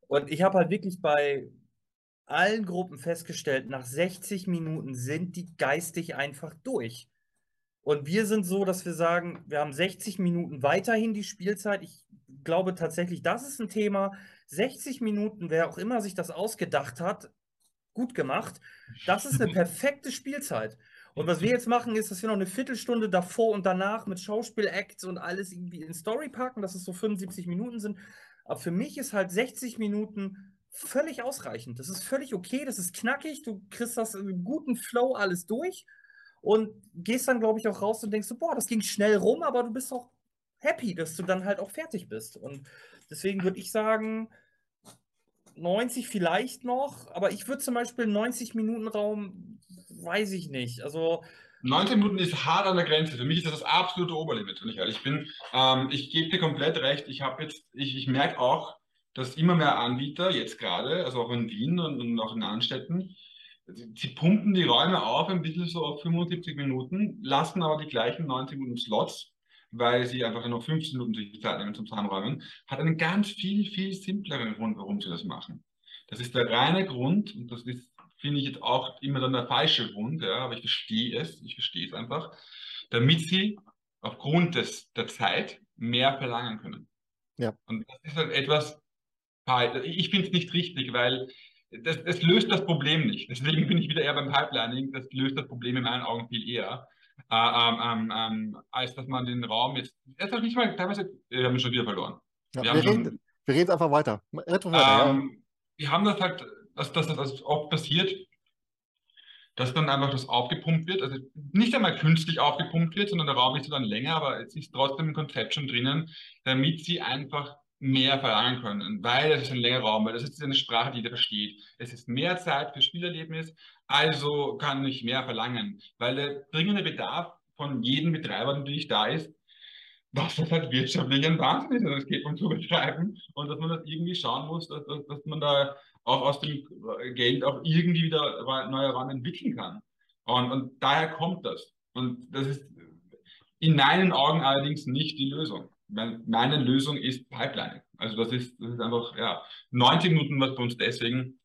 Speaker 3: Und ich habe halt wirklich bei, allen Gruppen festgestellt, nach 60 Minuten sind die geistig einfach durch. Und wir sind so, dass wir sagen, wir haben 60 Minuten weiterhin die Spielzeit. Ich glaube tatsächlich, das ist ein Thema. 60 Minuten, wer auch immer sich das ausgedacht hat, gut gemacht. Das ist eine [laughs] perfekte Spielzeit. Und was wir jetzt machen, ist, dass wir noch eine Viertelstunde davor und danach mit Schauspielacts und alles irgendwie in Story packen, dass es so 75 Minuten sind. Aber für mich ist halt 60 Minuten völlig ausreichend. Das ist völlig okay, das ist knackig, du kriegst das in guten Flow alles durch und gehst dann, glaube ich, auch raus und denkst so, boah, das ging schnell rum, aber du bist auch happy, dass du dann halt auch fertig bist. Und deswegen würde ich sagen, 90 vielleicht noch, aber ich würde zum Beispiel 90 Minuten Raum, weiß ich nicht. Also
Speaker 2: 90 Minuten ist hart an der Grenze. Für mich ist das das absolute Oberlimit, wenn ich ehrlich bin. Ähm, ich gebe dir komplett recht. Ich habe jetzt, ich, ich merke auch, dass immer mehr Anbieter, jetzt gerade, also auch in Wien und, und auch in anderen Städten, sie pumpen die Räume auf ein bisschen so auf 75 Minuten, lassen aber die gleichen 90 Minuten Slots, weil sie einfach nur 15 Minuten sich Zeit nehmen zum Zahnräumen, hat einen ganz viel, viel simpleren Grund, warum sie das machen. Das ist der reine Grund, und das ist, finde ich jetzt auch immer dann der falsche Grund, ja, aber ich verstehe es, ich verstehe es einfach, damit sie aufgrund des, der Zeit mehr verlangen können. Ja. Und das ist halt etwas, ich finde es nicht richtig, weil das, das, löst das Problem nicht. Deswegen bin ich wieder eher beim Pipelining. Das löst das Problem in meinen Augen viel eher, ähm, ähm, ähm als dass man den Raum jetzt. Jetzt nicht mal teilweise. Wir haben schon wieder verloren.
Speaker 1: Ja, wir, wir, reden, schon, wir, reden, einfach weiter.
Speaker 2: weiter ja. Ähm, wir haben das halt, dass, dass das oft passiert, dass dann einfach das aufgepumpt wird. Also nicht einmal künstlich aufgepumpt wird, sondern der Raum ist dann länger, aber es ist trotzdem ein Konzept schon drinnen, damit sie einfach mehr verlangen können, weil es ist ein längerer Raum, weil das ist eine Sprache, die jeder versteht. Es ist mehr Zeit für Spielerlebnis, also kann ich mehr verlangen, weil der dringende Bedarf von jedem Betreiber natürlich da ist, dass das halt wirtschaftlich ein Wahnsinn ist, das geht um zu betreiben und dass man das irgendwie schauen muss, dass, dass, dass man da auch aus dem Geld auch irgendwie wieder neue Räume entwickeln kann. Und, und daher kommt das. Und das ist in meinen Augen allerdings nicht die Lösung meine Lösung ist Pipeline. Also das ist, das ist einfach, ja, 90 Minuten was bei uns deswegen,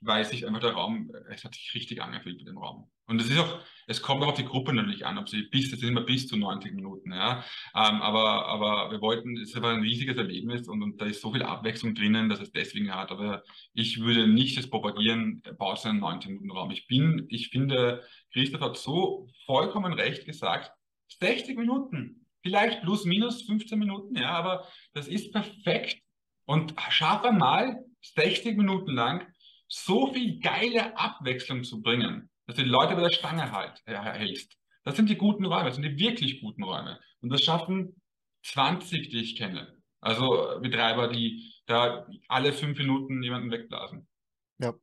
Speaker 2: weil sich einfach der Raum, es hat sich richtig angefühlt mit dem Raum. Und es ist auch, es kommt auch auf die Gruppe natürlich an, ob sie bis, das sind immer bis zu 90 Minuten, ja. Ähm, aber, aber wir wollten, es ist aber ein riesiges Erlebnis und, und da ist so viel Abwechslung drinnen, dass es deswegen hat. Aber ich würde nicht das propagieren, baut einen 90 Minuten Raum. Ich bin, ich finde, Christoph hat so vollkommen recht gesagt, 60 Minuten, vielleicht plus minus 15 Minuten, ja, aber das ist perfekt. Und schaff einmal 60 Minuten lang so viel geile Abwechslung zu bringen, dass du die Leute bei der Stange halt, äh, hältst. Das sind die guten Räume, das sind die wirklich guten Räume. Und das schaffen 20, die ich kenne. Also Betreiber, die da alle fünf Minuten jemanden wegblasen.
Speaker 1: Ja.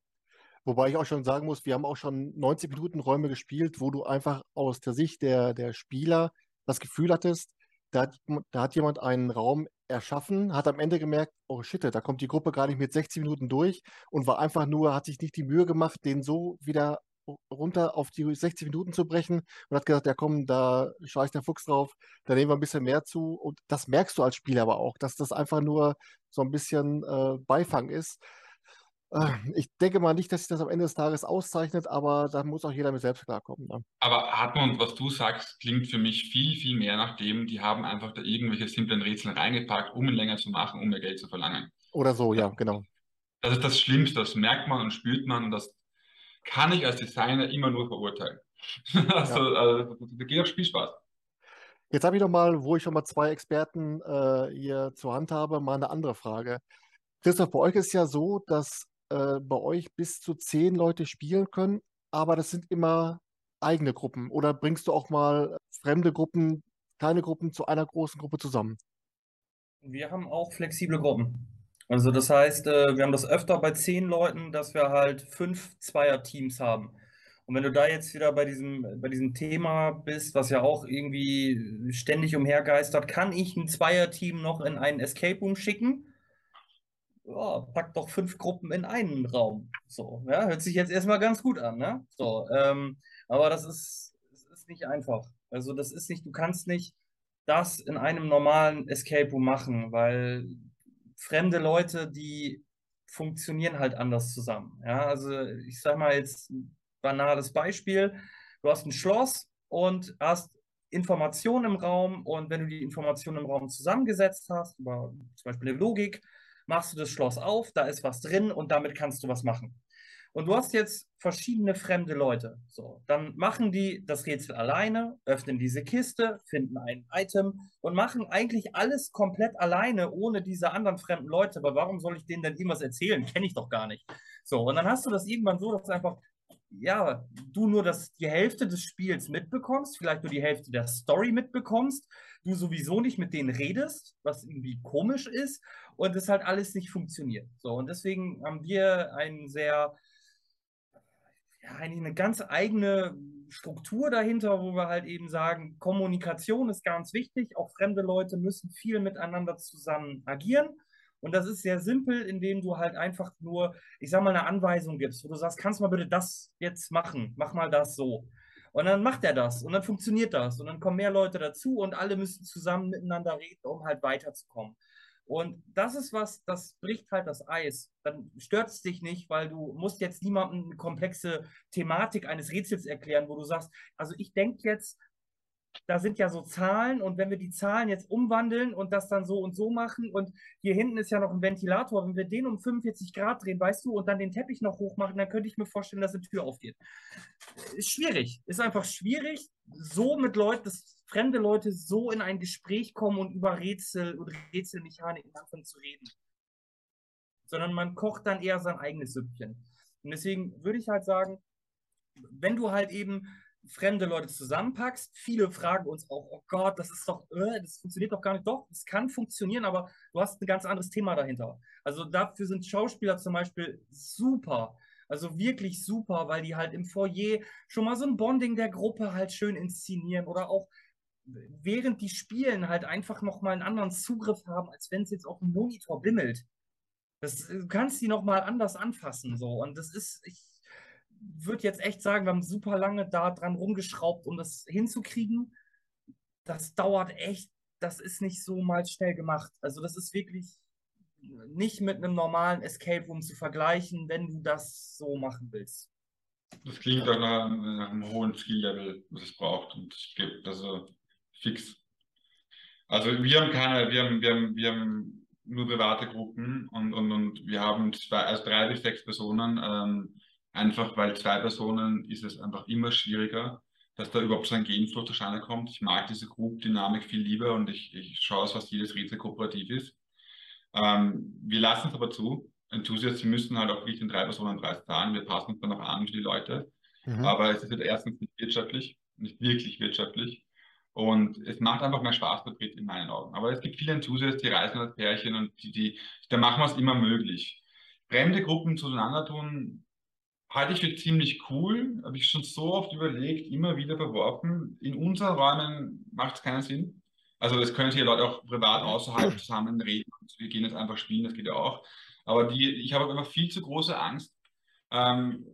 Speaker 1: Wobei ich auch schon sagen muss, wir haben auch schon 90 Minuten Räume gespielt, wo du einfach aus der Sicht der, der Spieler das Gefühl hattest, da hat, da hat jemand einen Raum erschaffen, hat am Ende gemerkt, oh shit, da kommt die Gruppe gar nicht mit 60 Minuten durch und war einfach nur, hat sich nicht die Mühe gemacht, den so wieder runter auf die 60 Minuten zu brechen und hat gesagt, ja komm, da schaue ich der Fuchs drauf, da nehmen wir ein bisschen mehr zu. Und das merkst du als Spieler aber auch, dass das einfach nur so ein bisschen äh, Beifang ist. Äh, ich denke mal nicht, dass sich das am Ende des Tages auszeichnet, aber da muss auch jeder mit selbst klarkommen. Ne?
Speaker 2: Aber Hartmut, was du sagst, klingt für mich viel, viel mehr nach dem, die haben einfach da irgendwelche simplen Rätsel reingepackt, um ihn länger zu machen, um mehr Geld zu verlangen.
Speaker 1: Oder so, ja, genau.
Speaker 2: Das ist das Schlimmste, das merkt man und spürt man und das kann ich als Designer immer nur verurteilen. [laughs] also, ja. also da geht auch Spielspaß.
Speaker 1: Jetzt habe ich noch mal, wo ich schon mal zwei Experten äh, hier zur Hand habe, mal eine andere Frage. Christoph, bei euch ist ja so, dass äh, bei euch bis zu zehn Leute spielen können, aber das sind immer eigene Gruppen. Oder bringst du auch mal fremde Gruppen, kleine Gruppen zu einer großen Gruppe zusammen?
Speaker 3: Wir haben auch flexible Gruppen. Also das heißt, äh, wir haben das öfter bei zehn Leuten, dass wir halt fünf Zweier-Teams haben. Und wenn du da jetzt wieder bei diesem, bei diesem Thema bist, was ja auch irgendwie ständig umhergeistert, kann ich ein Zweier-Team noch in einen Escape Room schicken? Ja, pack doch fünf Gruppen in einen Raum. So, ja, hört sich jetzt erstmal ganz gut an, ne? So, ähm, aber das ist, das ist nicht einfach. Also das ist nicht, du kannst nicht das in einem normalen Escape Room machen, weil fremde Leute, die funktionieren halt anders zusammen. Ja, also ich sag mal jetzt ein banales Beispiel. Du hast ein Schloss und hast Informationen im Raum und wenn du die Informationen im Raum zusammengesetzt hast, über zum Beispiel eine Logik, machst du das Schloss auf, da ist was drin und damit kannst du was machen. Und du hast jetzt verschiedene fremde Leute. So, dann machen die das Rätsel alleine, öffnen diese Kiste, finden ein Item und machen eigentlich alles komplett alleine, ohne diese anderen fremden Leute. Aber warum soll ich denen denn irgendwas erzählen? Kenne ich doch gar nicht. So, und dann hast du das irgendwann so, dass einfach, ja, du nur das, die Hälfte des Spiels mitbekommst, vielleicht nur die Hälfte der Story mitbekommst, du sowieso nicht mit denen redest, was irgendwie komisch ist und es halt alles nicht funktioniert. So, und deswegen haben wir einen sehr ja, eigentlich eine ganz eigene Struktur dahinter, wo wir halt eben sagen, Kommunikation ist ganz wichtig. Auch fremde Leute müssen viel miteinander zusammen agieren. Und das ist sehr simpel, indem du halt einfach nur, ich sag mal, eine Anweisung gibst, wo du sagst, kannst mal bitte das jetzt machen, mach mal das so. Und dann macht er das und dann funktioniert das und dann kommen mehr Leute dazu und alle müssen zusammen miteinander reden, um halt weiterzukommen. Und das ist was, das bricht halt das Eis. Dann stört es dich nicht, weil du musst jetzt niemandem eine komplexe Thematik eines Rätsels erklären, wo du sagst, also ich denke jetzt, da sind ja so Zahlen und wenn wir die Zahlen jetzt umwandeln und das dann so und so machen und hier hinten ist ja noch ein Ventilator, wenn wir den um 45 Grad drehen, weißt du, und dann den Teppich noch hochmachen, dann könnte ich mir vorstellen, dass eine Tür aufgeht. Ist schwierig, ist einfach schwierig, so mit Leuten, dass fremde Leute so in ein Gespräch kommen und über Rätsel und Rätselmechaniken anfangen zu reden. Sondern man kocht dann eher sein eigenes Süppchen. Und deswegen würde ich halt sagen, wenn du halt eben fremde Leute zusammenpackst. Viele fragen uns auch, oh Gott, das ist doch, äh, das funktioniert doch gar nicht. Doch, es kann funktionieren, aber du hast ein ganz anderes Thema dahinter. Also dafür sind Schauspieler zum Beispiel super. Also wirklich super, weil die halt im Foyer schon mal so ein Bonding der Gruppe halt schön inszenieren oder auch während die spielen halt einfach nochmal einen anderen Zugriff haben, als wenn es jetzt auf dem Monitor bimmelt. Das, du kannst die nochmal anders anfassen, so. Und das ist, ich, würde jetzt echt sagen, wir haben super lange da dran rumgeschraubt, um das hinzukriegen. Das dauert echt, das ist nicht so mal schnell gemacht. Also das ist wirklich nicht mit einem normalen Escape Room zu vergleichen, wenn du das so machen willst.
Speaker 2: Das klingt nach, nach einem hohen Skill-Level, was es braucht und es gibt, also fix. Also wir haben keine, wir haben, wir haben, wir haben nur private Gruppen und, und, und wir haben zwei, also drei bis sechs Personen. Ähm, Einfach weil zwei Personen ist es einfach immer schwieriger, dass da überhaupt so ein Genflow zustande kommt. Ich mag diese Group-Dynamik viel lieber und ich, ich schaue, dass fast jedes Rätsel kooperativ ist. Ähm, wir lassen es aber zu. Enthusiasts, sie müssen halt auch nicht in drei Personen Preis zahlen. Wir passen uns dann auch an für die Leute. Mhm. Aber es ist halt erstens nicht wirtschaftlich, nicht wirklich wirtschaftlich. Und es macht einfach mehr Spaß Betrieb in meinen Augen. Aber es gibt viele Enthusiasts, die reisen als Pärchen und die, die, da machen wir es immer möglich. Fremde Gruppen zueinander tun, halte ich für ziemlich cool. Habe ich schon so oft überlegt, immer wieder beworfen. In unseren Räumen macht es keinen Sinn. Also es können sich Leute auch privat außerhalb zusammen reden. Wir gehen jetzt einfach spielen, das geht ja auch. Aber die, ich habe einfach viel zu große Angst, ähm,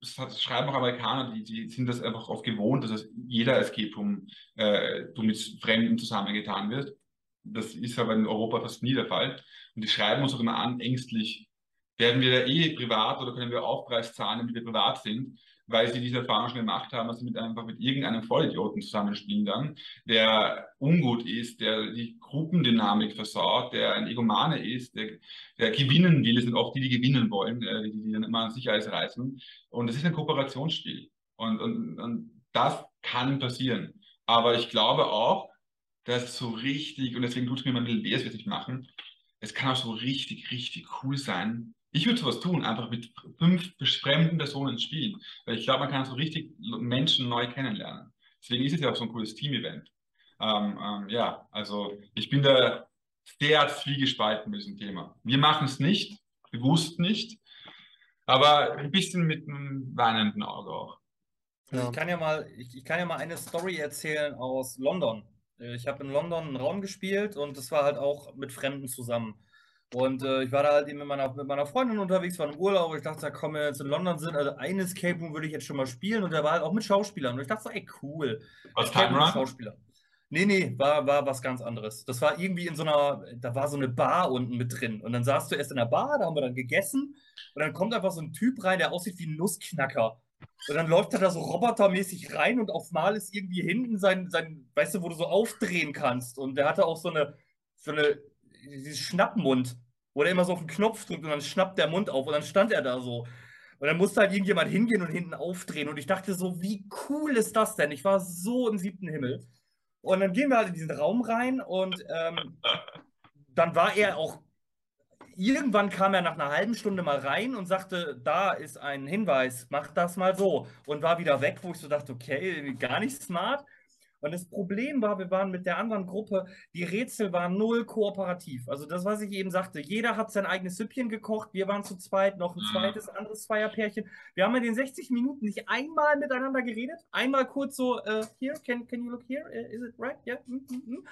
Speaker 2: das schreiben auch Amerikaner, die, die sind das einfach oft gewohnt, dass jeder Escape Room äh, mit Fremden zusammengetan wird. Das ist aber in Europa fast nie der Fall. Und die schreiben uns auch immer an, ängstlich, werden wir da eh privat oder können wir Aufpreis zahlen, damit wir privat sind? weil sie diese Erfahrung schon gemacht haben, dass sie mit einfach mit irgendeinem Vollidioten zusammenspielen dann, der ungut ist, der die Gruppendynamik versaut, der ein Egomane ist, der, der gewinnen will. Es sind oft die, die gewinnen wollen, äh, die, die dann immer an sich alles reißen. Und es ist ein Kooperationsspiel. Und, und, und das kann passieren. Aber ich glaube auch, dass so richtig, und deswegen tut es mir immer ein bisschen weh, es wird nicht machen, es kann auch so richtig, richtig cool sein, ich würde sowas tun, einfach mit fünf fremden Personen spielen, weil ich glaube, man kann so richtig Menschen neu kennenlernen. Deswegen ist es ja auch so ein cooles Team-Event. Ähm, ähm, ja, also ich bin da sehr zwiegespalten mit diesem Thema. Wir machen es nicht, bewusst nicht, aber ein bisschen mit einem weinenden Auge auch.
Speaker 3: Also ich, kann ja mal, ich, ich kann ja mal eine Story erzählen aus London. Ich habe in London einen Raum gespielt und das war halt auch mit Fremden zusammen. Und äh, ich war da halt eben mit meiner, mit meiner Freundin unterwegs, war im Urlaub. Ich dachte, da kommen wir jetzt in London sind. Also ein Escape Room würde ich jetzt schon mal spielen. Und der war halt auch mit Schauspielern. Und ich dachte so, ey, cool.
Speaker 2: Was Time Run?
Speaker 3: Schauspieler. Nee, nee, war, war was ganz anderes. Das war irgendwie in so einer, da war so eine Bar unten mit drin. Und dann saßt du erst in der Bar, da haben wir dann gegessen. Und dann kommt einfach so ein Typ rein, der aussieht wie ein Nussknacker. Und dann läuft er da so robotermäßig rein und auf Mal ist irgendwie hinten sein, sein, weißt du, wo du so aufdrehen kannst. Und der hatte auch so eine, so eine dieses Schnappmund, wo der immer so auf den Knopf drückt und dann schnappt der Mund auf und dann stand er da so. Und dann musste halt irgendjemand hingehen und hinten aufdrehen. Und ich dachte so, wie cool ist das denn? Ich war so im siebten Himmel. Und dann gehen wir halt in diesen Raum rein und ähm, dann war er auch. Irgendwann kam er nach einer halben Stunde mal rein und sagte, da ist ein Hinweis, mach das mal so. Und war wieder weg, wo ich so dachte, okay, gar nicht smart. Und das Problem war, wir waren mit der anderen Gruppe, die Rätsel waren null kooperativ. Also das, was ich eben sagte, jeder hat sein eigenes Süppchen gekocht, wir waren zu zweit, noch ein mhm. zweites, anderes Zweierpärchen. Wir haben in den 60 Minuten nicht einmal miteinander geredet, einmal kurz so, uh, here, can, can you look here, uh, is it right? Yeah. Mm -hmm.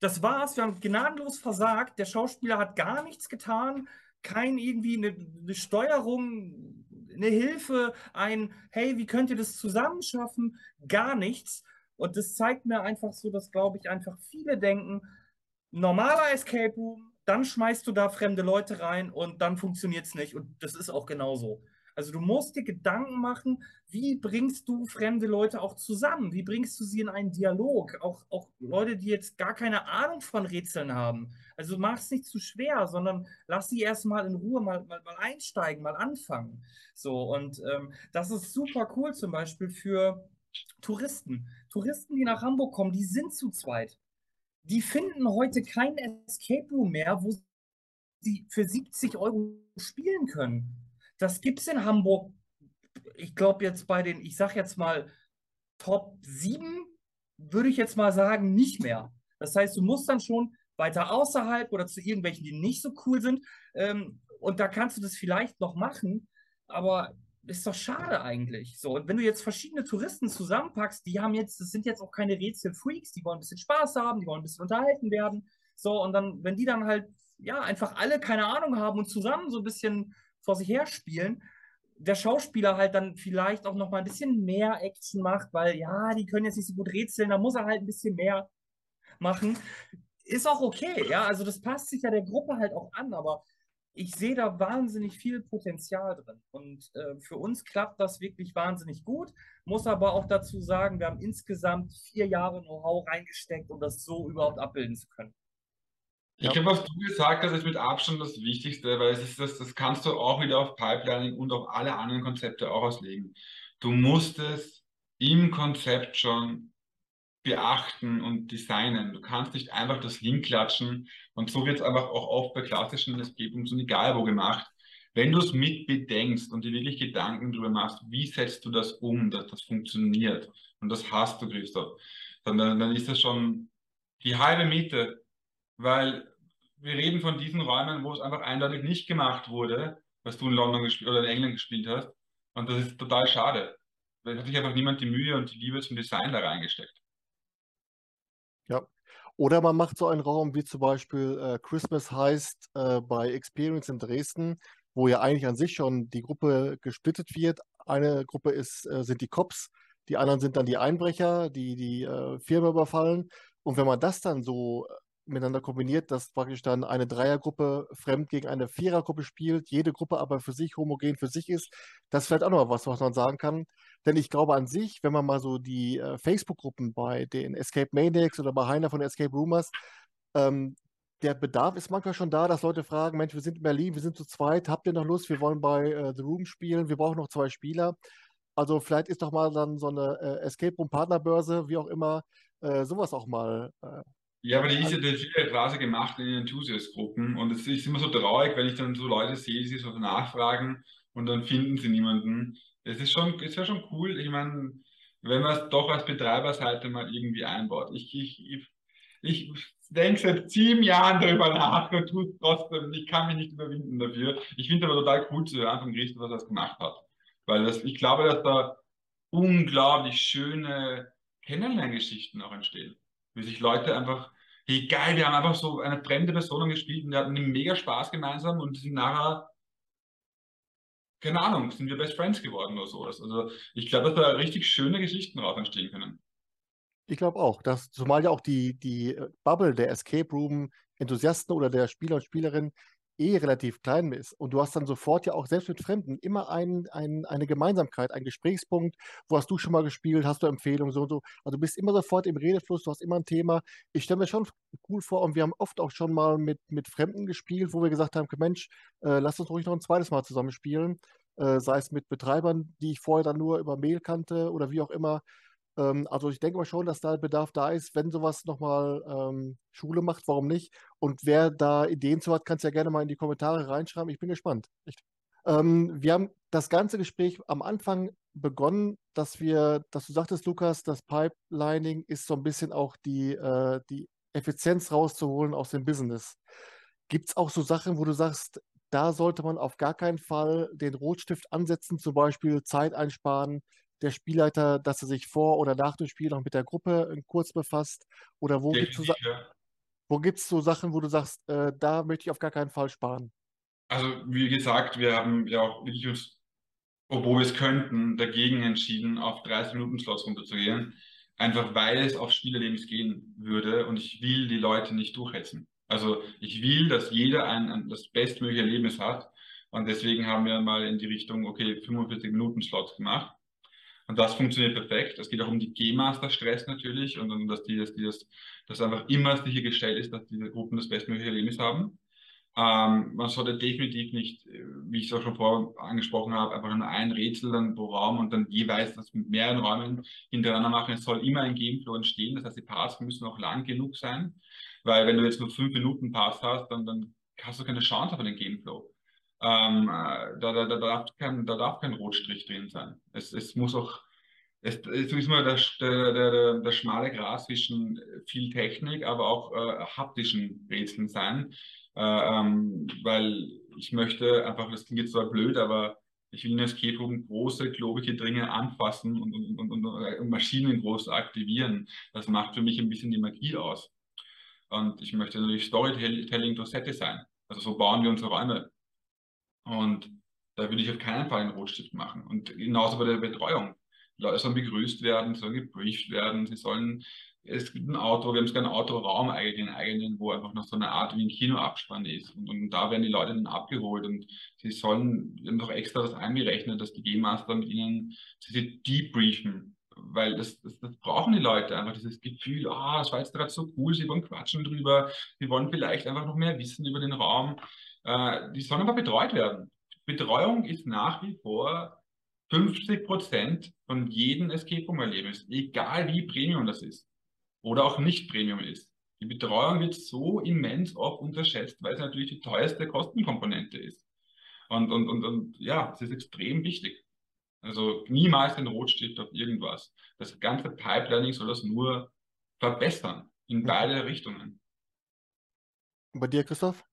Speaker 3: Das war's, wir haben gnadenlos versagt, der Schauspieler hat gar nichts getan, kein irgendwie eine, eine Steuerung, eine Hilfe, ein, hey, wie könnt ihr das zusammen schaffen? Gar nichts. Und das zeigt mir einfach so, dass, glaube ich, einfach viele denken, normaler Escape Room, dann schmeißt du da fremde Leute rein und dann funktioniert es nicht. Und das ist auch genauso. Also du musst dir Gedanken machen, wie bringst du fremde Leute auch zusammen? Wie bringst du sie in einen Dialog? Auch, auch Leute, die jetzt gar keine Ahnung von Rätseln haben. Also mach es nicht zu schwer, sondern lass sie erstmal in Ruhe mal, mal, mal einsteigen, mal anfangen. So, und ähm, das ist super cool zum Beispiel für Touristen. Touristen, die nach Hamburg kommen, die sind zu zweit. Die finden heute kein Escape Room mehr, wo sie für 70 Euro spielen können. Das gibt es in Hamburg, ich glaube jetzt bei den, ich sag jetzt mal, Top 7, würde ich jetzt mal sagen, nicht mehr. Das heißt, du musst dann schon weiter außerhalb oder zu irgendwelchen, die nicht so cool sind. Ähm, und da kannst du das vielleicht noch machen, aber ist doch schade eigentlich. So, und wenn du jetzt verschiedene Touristen zusammenpackst, die haben jetzt, das sind jetzt auch keine Rätselfreaks, die wollen ein bisschen Spaß haben, die wollen ein bisschen unterhalten werden. So, und dann, wenn die dann halt, ja, einfach alle keine Ahnung haben und zusammen so ein bisschen vor sich her spielen, der Schauspieler halt dann vielleicht auch noch mal ein bisschen mehr Action macht, weil ja, die können jetzt nicht so gut rätseln, da muss er halt ein bisschen mehr machen. Ist auch okay, ja, also das passt sich ja der Gruppe halt auch an, aber ich sehe da wahnsinnig viel Potenzial drin. Und äh, für uns klappt das wirklich wahnsinnig gut. Muss aber auch dazu sagen, wir haben insgesamt vier Jahre Know-how reingesteckt, um das so überhaupt abbilden zu können.
Speaker 2: Ich glaube, was du gesagt hast, ist mit Abstand das Wichtigste, weil es ist das, das kannst du auch wieder auf Pipelining und auf alle anderen Konzepte auch auslegen. Du musst es im Konzept schon beachten und designen. Du kannst nicht einfach das hinklatschen und so wird es einfach auch oft bei klassischen Escape-Rooms und egal wo gemacht. Wenn du es mit bedenkst und dir wirklich Gedanken darüber machst, wie setzt du das um, dass das funktioniert und das hast du, Christoph, dann, dann, dann ist das schon die halbe Miete, weil wir reden von diesen Räumen, wo es einfach eindeutig nicht gemacht wurde, was du in London gespielt oder in England gespielt hast. Und das ist total schade. Da hat sich einfach niemand die Mühe und die Liebe zum Design da reingesteckt.
Speaker 1: Ja. Oder man macht so einen Raum wie zum Beispiel äh, Christmas heißt äh, bei Experience in Dresden, wo ja eigentlich an sich schon die Gruppe gesplittet wird, eine Gruppe ist, äh, sind die Cops, die anderen sind dann die Einbrecher, die die äh, Firma überfallen. Und wenn man das dann so miteinander kombiniert, dass praktisch dann eine Dreiergruppe fremd gegen eine Vierergruppe spielt, jede Gruppe aber für sich homogen für sich ist, das ist vielleicht auch noch was, was man sagen kann. Denn ich glaube an sich, wenn man mal so die äh, Facebook-Gruppen bei den Escape Maniacs oder bei Heiner von Escape Rumors, ähm, der Bedarf ist manchmal schon da, dass Leute fragen, Mensch, wir sind in Berlin, wir sind zu zweit, habt ihr noch Lust, wir wollen bei äh, The Room spielen, wir brauchen noch zwei Spieler. Also vielleicht ist doch mal dann so eine äh, Escape Room Partnerbörse, wie auch immer, äh, sowas auch mal äh,
Speaker 2: ja, aber die ist ja durch viele Phrase gemacht in den Enthusiast-Gruppen und es ist immer so traurig, wenn ich dann so Leute sehe, die so nachfragen und dann finden sie niemanden. Es ist schon, es wäre schon cool, ich meine, wenn man es doch als Betreiberseite mal irgendwie einbaut. Ich, ich, ich, ich denke seit sieben Jahren darüber nach und tue es trotzdem. Ich kann mich nicht überwinden dafür. Ich finde aber total cool zu hören vom Christoph, was er das gemacht hat. Weil das, ich glaube, dass da unglaublich schöne Kennenlerngeschichten auch entstehen. Wie sich Leute einfach hey geil, wir haben einfach so eine fremde Person gespielt und wir hatten einen mega Spaß gemeinsam und sind nachher, keine Ahnung, sind wir Best Friends geworden oder sowas. Also ich glaube, dass da richtig schöne Geschichten drauf entstehen können.
Speaker 1: Ich glaube auch, dass zumal ja auch die, die Bubble der Escape Room Enthusiasten oder der Spieler und Spielerin eh relativ klein ist und du hast dann sofort ja auch selbst mit Fremden immer ein, ein, eine Gemeinsamkeit, einen Gesprächspunkt, wo hast du schon mal gespielt, hast du Empfehlungen, so und so. Also du bist immer sofort im Redefluss, du hast immer ein Thema. Ich stelle mir schon cool vor und wir haben oft auch schon mal mit, mit Fremden gespielt, wo wir gesagt haben, Mensch, äh, lass uns ruhig noch ein zweites Mal zusammen spielen, äh, sei es mit Betreibern, die ich vorher dann nur über Mail kannte oder wie auch immer. Ähm, also ich denke mal schon, dass da Bedarf da ist, wenn sowas nochmal ähm, Schule macht, warum nicht? Und wer da Ideen zu hat, kann es ja gerne mal in die Kommentare reinschreiben. Ich bin gespannt. Ähm, wir haben das ganze Gespräch am Anfang begonnen, dass wir, dass du sagtest, Lukas, das Pipelining ist so ein bisschen auch die, äh, die Effizienz rauszuholen aus dem Business. Gibt es auch so Sachen, wo du sagst, da sollte man auf gar keinen Fall den Rotstift ansetzen, zum Beispiel Zeit einsparen, der Spielleiter, dass er sich vor oder nach dem Spiel noch mit der Gruppe äh, kurz befasst? Oder wo gibt es so, so, Sachen, wo du sagst, äh, da möchte ich auf gar keinen Fall sparen?
Speaker 2: Also, wie gesagt, wir haben ja auch wirklich uns, obwohl wir es könnten, dagegen entschieden, auf 30-Minuten-Slots runterzugehen. Einfach weil es auf Spielerlebnis gehen würde und ich will die Leute nicht durchhetzen. Also ich will, dass jeder ein, ein, das bestmögliche Erlebnis hat. Und deswegen haben wir mal in die Richtung, okay, 45 Minuten Slots gemacht. Und das funktioniert perfekt. Es geht auch um die G-Master-Stress natürlich und, und dass, die, dass, die das, dass einfach immer sichergestellt ist, dass diese Gruppen das bestmögliche Erlebnis haben. Ähm, man sollte definitiv nicht, äh, wie ich es auch schon vorher angesprochen habe, einfach nur ein Rätsel dann pro Raum und dann jeweils das mit mehreren Räumen hintereinander machen. Es soll immer ein Gameflow entstehen. Das heißt, die Parts müssen auch lang genug sein, weil wenn du jetzt nur fünf Minuten Parts hast, dann, dann hast du keine Chance auf einen Gameflow. Ähm, äh, da, da, da, darf kein, da darf kein Rotstrich drin sein. Es, es muss auch, es, es ist immer der, der, der, der schmale Gras zwischen viel Technik, aber auch äh, haptischen Rätseln sein. Äh, ähm, weil ich möchte einfach, das klingt jetzt zwar blöd, aber ich will in Escape Room große, klobige Dinge anfassen und, und, und, und, Maschinen groß aktivieren. Das macht für mich ein bisschen die Magie aus. Und ich möchte natürlich Storytelling durch Sette sein. Also so bauen wir unsere Räume. Und da würde ich auf keinen Fall einen Rotstift machen. Und genauso bei der Betreuung. Die Leute sollen begrüßt werden, sollen gebrieft werden, sie sollen, es gibt ein Auto, wir haben sogar einen Autoraum einen eigenen, wo einfach noch so eine Art wie ein Kinoabspann ist. Und, und da werden die Leute dann abgeholt und sie sollen noch extra das einberechnet, dass die G-Master mit ihnen sie debriefen. Weil das, das, das, brauchen die Leute einfach, dieses Gefühl, ah, oh, das war jetzt gerade so cool, sie wollen quatschen drüber, sie wollen vielleicht einfach noch mehr wissen über den Raum. Äh, die sollen aber betreut werden. Betreuung ist nach wie vor 50 Prozent von jedem Escape Room Erlebnis, egal wie Premium das ist oder auch nicht Premium ist. Die Betreuung wird so immens oft unterschätzt, weil es natürlich die teuerste Kostenkomponente ist. Und, und, und, und ja, es ist extrem wichtig. Also niemals ein Rotstift auf irgendwas. Das ganze Pipelining soll das nur verbessern in beide Richtungen.
Speaker 1: Und bei dir, Christoph?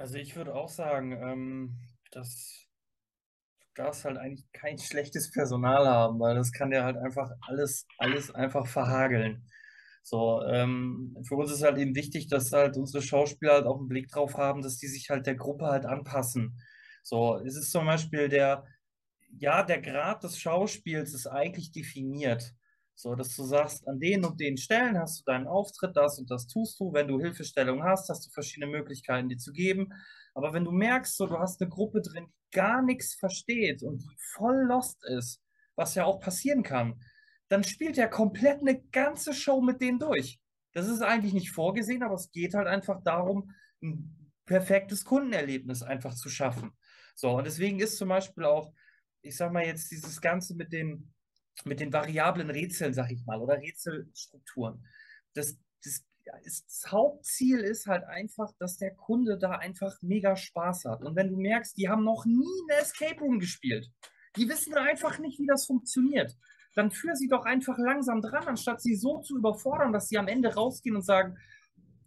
Speaker 3: Also ich würde auch sagen, ähm, dass du darfst halt eigentlich kein [laughs] schlechtes Personal haben, weil das kann dir halt einfach alles, alles einfach verhageln. So, ähm, für uns ist halt eben wichtig, dass halt unsere Schauspieler halt auch einen Blick drauf haben, dass die sich halt der Gruppe halt anpassen. So, es ist zum Beispiel der, ja, der Grad des Schauspiels ist eigentlich definiert. So, dass du sagst, an den und den Stellen hast du deinen Auftritt, das und das tust du. Wenn du Hilfestellung hast, hast du verschiedene Möglichkeiten, die zu geben. Aber wenn du merkst, so, du hast eine Gruppe drin, die gar nichts versteht und die voll lost ist, was ja auch passieren kann, dann spielt er komplett eine ganze Show mit denen durch. Das ist eigentlich nicht vorgesehen, aber es geht halt einfach darum, ein perfektes Kundenerlebnis einfach zu schaffen. So, und deswegen ist zum Beispiel auch, ich sag mal jetzt, dieses Ganze mit den, mit den variablen Rätseln, sag ich mal, oder Rätselstrukturen. Das, das, das Hauptziel ist halt einfach, dass der Kunde da einfach mega Spaß hat. Und wenn du merkst, die haben noch nie eine Escape Room gespielt, die wissen einfach nicht, wie das funktioniert dann führ sie doch einfach langsam dran, anstatt sie so zu überfordern, dass sie am Ende rausgehen und sagen,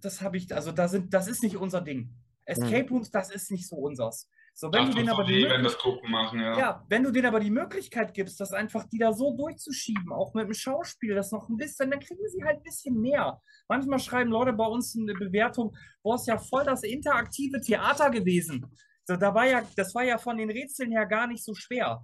Speaker 3: das habe ich, also da sind, das ist nicht unser Ding. Escape hm. Rooms, das ist nicht so unseres. So, wenn du denen aber die wenn das Gruppen machen, ja. ja. wenn du denen aber die Möglichkeit gibst, das einfach die da so durchzuschieben, auch mit dem Schauspiel, das noch ein bisschen, dann kriegen sie halt ein bisschen mehr. Manchmal schreiben Leute bei uns eine Bewertung, wo es ja voll das interaktive Theater gewesen. So, da war ja, das war ja von den Rätseln her gar nicht so schwer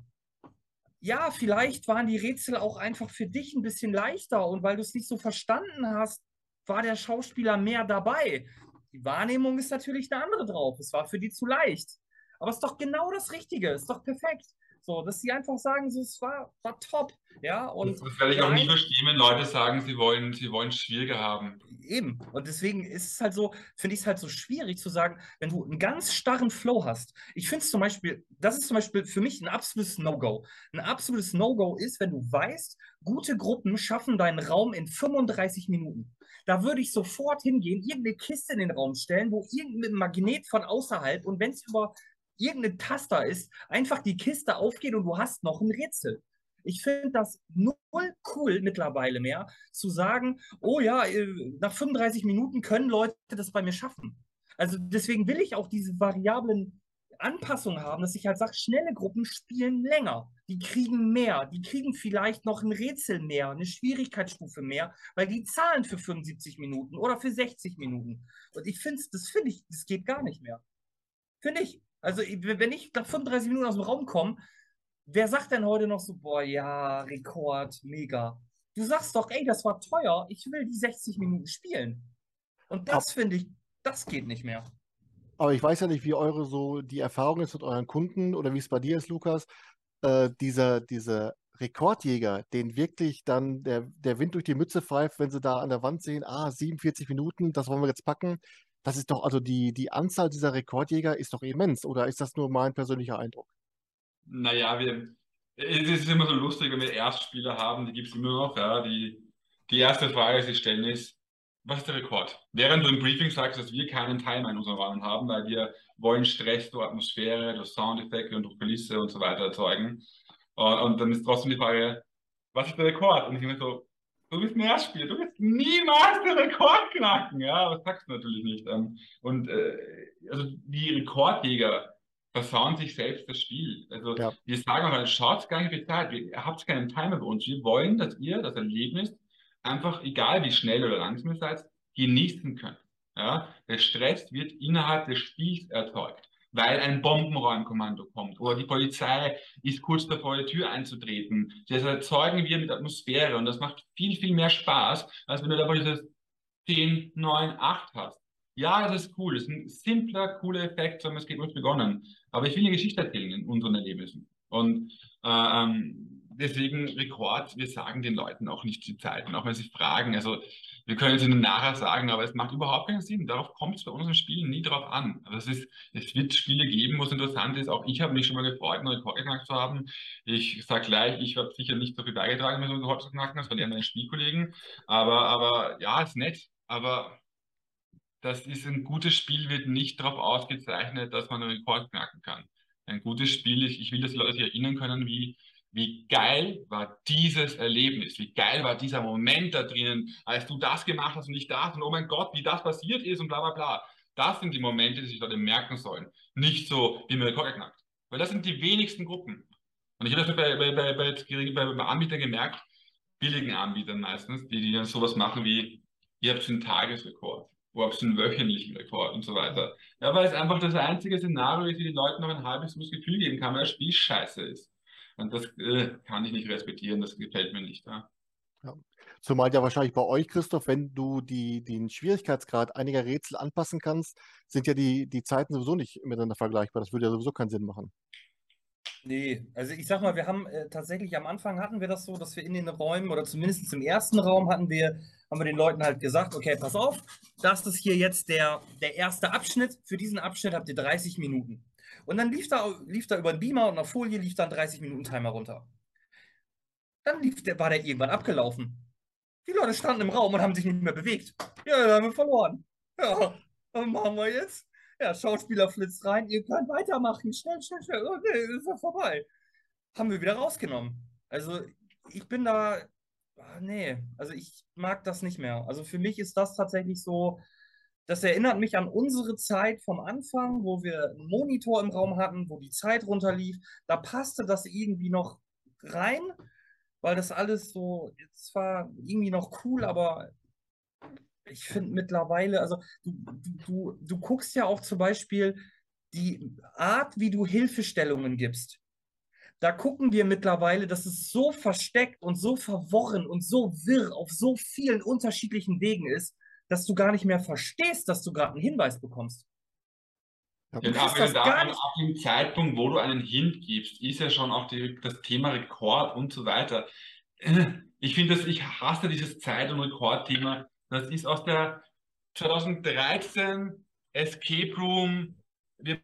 Speaker 3: ja, vielleicht waren die Rätsel auch einfach für dich ein bisschen leichter und weil du es nicht so verstanden hast, war der Schauspieler mehr dabei. Die Wahrnehmung ist natürlich eine andere drauf. Es war für die zu leicht. Aber es ist doch genau das Richtige, es ist doch perfekt. So, dass sie einfach sagen, so, es war, war top. Ja, und
Speaker 2: das, das werde ich auch nicht verstehen, wenn Leute sagen, sie wollen, sie wollen schwieriger haben.
Speaker 3: Eben. Und deswegen ist es halt so, finde ich es halt so schwierig zu sagen, wenn du einen ganz starren Flow hast. Ich finde es zum Beispiel, das ist zum Beispiel für mich ein absolutes No-Go. Ein absolutes No-Go ist, wenn du weißt, gute Gruppen schaffen deinen Raum in 35 Minuten. Da würde ich sofort hingehen, irgendeine Kiste in den Raum stellen, wo irgendein Magnet von außerhalb und wenn es über irgendein Taster ist, einfach die Kiste aufgeht und du hast noch ein Rätsel. Ich finde das null cool mittlerweile mehr, zu sagen, oh ja, äh, nach 35 Minuten können Leute das bei mir schaffen. Also deswegen will ich auch diese variablen Anpassungen haben, dass ich halt sage, schnelle Gruppen spielen länger. Die kriegen mehr. Die kriegen vielleicht noch ein Rätsel mehr, eine Schwierigkeitsstufe mehr, weil die zahlen für 75 Minuten oder für 60 Minuten. Und ich finde, das finde ich, das geht gar nicht mehr. Finde ich. Also, wenn ich nach 35 Minuten aus dem Raum komme, wer sagt denn heute noch so, boah, ja, Rekord, mega. Du sagst doch, ey, das war teuer, ich will die 60 Minuten spielen. Und das finde ich, das geht nicht mehr.
Speaker 1: Aber ich weiß ja nicht, wie eure so die Erfahrung ist mit euren Kunden oder wie es bei dir ist, Lukas. Äh, dieser, dieser Rekordjäger, den wirklich dann der, der Wind durch die Mütze pfeift, wenn sie da an der Wand sehen, ah, 47 Minuten, das wollen wir jetzt packen. Das ist doch, also die, die Anzahl dieser Rekordjäger ist doch immens, oder ist das nur mein persönlicher Eindruck?
Speaker 2: Naja, wir, es ist immer so lustig, wenn wir Erstspieler haben, die gibt es immer noch, ja, die, die erste Frage, die sie stellen ist, was ist der Rekord? Während du im Briefing sagst, dass wir keinen Timer in unserem Rahmen haben, weil wir wollen Stress durch Atmosphäre, durch Soundeffekte und durch Kulisse und so weiter erzeugen. Und, und dann ist trotzdem die Frage, was ist der Rekord? Und ich bin so, du bist ein Erstspieler, du wirst niemals den Rekord knacken. Ja, das sagst du natürlich nicht. Ähm, und äh, also die Rekordjäger versauen sich selbst das Spiel. Also ja. wir sagen auch, schaut gar nicht viel Zeit, ihr habt keinen Timer bei uns. Wir wollen, dass ihr das Erlebnis einfach, egal wie schnell oder langsam ihr seid, genießen könnt. Ja? Der Stress wird innerhalb des Spiels erzeugt weil ein Bombenräumkommando kommt oder die Polizei ist kurz davor, die Tür einzutreten. Das erzeugen wir mit Atmosphäre und das macht viel, viel mehr Spaß, als wenn du da dieses 10, 9, 8 hast. Ja, das ist cool. Das ist ein simpler, cooler Effekt, sondern es geht uns begonnen. Aber ich will eine Geschichte erzählen in unseren Erlebnissen. Und äh, ähm, deswegen Rekord, wir sagen den Leuten auch nicht die Zeiten, auch wenn sie fragen. Also wir können es ihnen nachher sagen, aber es macht überhaupt keinen Sinn. Darauf kommt es bei unseren Spielen nie drauf an. Also es, ist, es wird Spiele geben, wo es interessant ist. Auch ich habe mich schon mal gefreut, einen Rekord geknackt zu haben. Ich sage gleich, ich habe sicher nicht so viel beigetragen, mit so einen Rekord zu knacken, das waren eher meine Spielkollegen. Aber, aber ja, ist nett. Aber das ist ein gutes Spiel, wird nicht darauf ausgezeichnet, dass man einen Rekord knacken kann. Ein gutes Spiel ist, ich will, dass die Leute sich erinnern können, wie wie geil war dieses Erlebnis, wie geil war dieser Moment da drinnen, als du das gemacht hast und nicht das und oh mein Gott, wie das passiert ist und bla bla bla. Das sind die Momente, die sich Leute merken sollen. Nicht so, wie mir Rekord knackt. Weil das sind die wenigsten Gruppen. Und ich habe das bei, bei, bei, bei, bei Anbietern gemerkt, billigen Anbietern meistens, die, die dann sowas machen wie, ihr habt einen Tagesrekord, wo habt einen wöchentlichen Rekord und so weiter. Ja, weil es einfach das einzige Szenario ist, wie die Leute noch ein halbes Gefühl geben kann, weil das Spiel scheiße ist. Und das äh, kann ich nicht respektieren, das gefällt mir nicht. Ja.
Speaker 1: Ja. Zumal ja wahrscheinlich bei euch, Christoph, wenn du die, den Schwierigkeitsgrad einiger Rätsel anpassen kannst, sind ja die, die Zeiten sowieso nicht miteinander vergleichbar. Das würde ja sowieso keinen Sinn machen.
Speaker 3: Nee, also ich sag mal, wir haben äh, tatsächlich am Anfang hatten wir das so, dass wir in den Räumen oder zumindest im ersten Raum hatten wir, haben wir den Leuten halt gesagt, okay, pass auf, das ist hier jetzt der, der erste Abschnitt. Für diesen Abschnitt habt ihr 30 Minuten. Und dann lief da, lief da über den Beamer und auf Folie lief dann 30 Minuten Timer runter. Dann lief der, war der irgendwann abgelaufen. Die Leute standen im Raum und haben sich nicht mehr bewegt. Ja, dann haben wir verloren. Ja, was machen wir jetzt? Ja, Schauspieler flitzt rein, ihr könnt weitermachen. Schnell, schnell, schnell. Oh, nee, ist ja vorbei. Haben wir wieder rausgenommen. Also, ich bin da. Ach, nee, also ich mag das nicht mehr. Also für mich ist das tatsächlich so, das erinnert mich an unsere Zeit vom Anfang, wo wir einen Monitor im Raum hatten, wo die Zeit runterlief. Da passte das irgendwie noch rein, weil das alles so, es war irgendwie noch cool, aber ich finde mittlerweile, also du, du, du guckst ja auch zum Beispiel die Art, wie du Hilfestellungen gibst. Da gucken wir mittlerweile, dass es so versteckt und so verworren und so wirr auf so vielen unterschiedlichen Wegen ist, dass du gar nicht mehr verstehst, dass du gerade einen Hinweis bekommst.
Speaker 2: Ja, ja aber daran, ab dem Zeitpunkt, wo du einen Hint gibst, ist ja schon auch die, das Thema Rekord und so weiter. [clears throat] Ich finde, dass ich hasse dieses Zeit- und Rekordthema. Das ist aus der 2013 Escape Room. Wir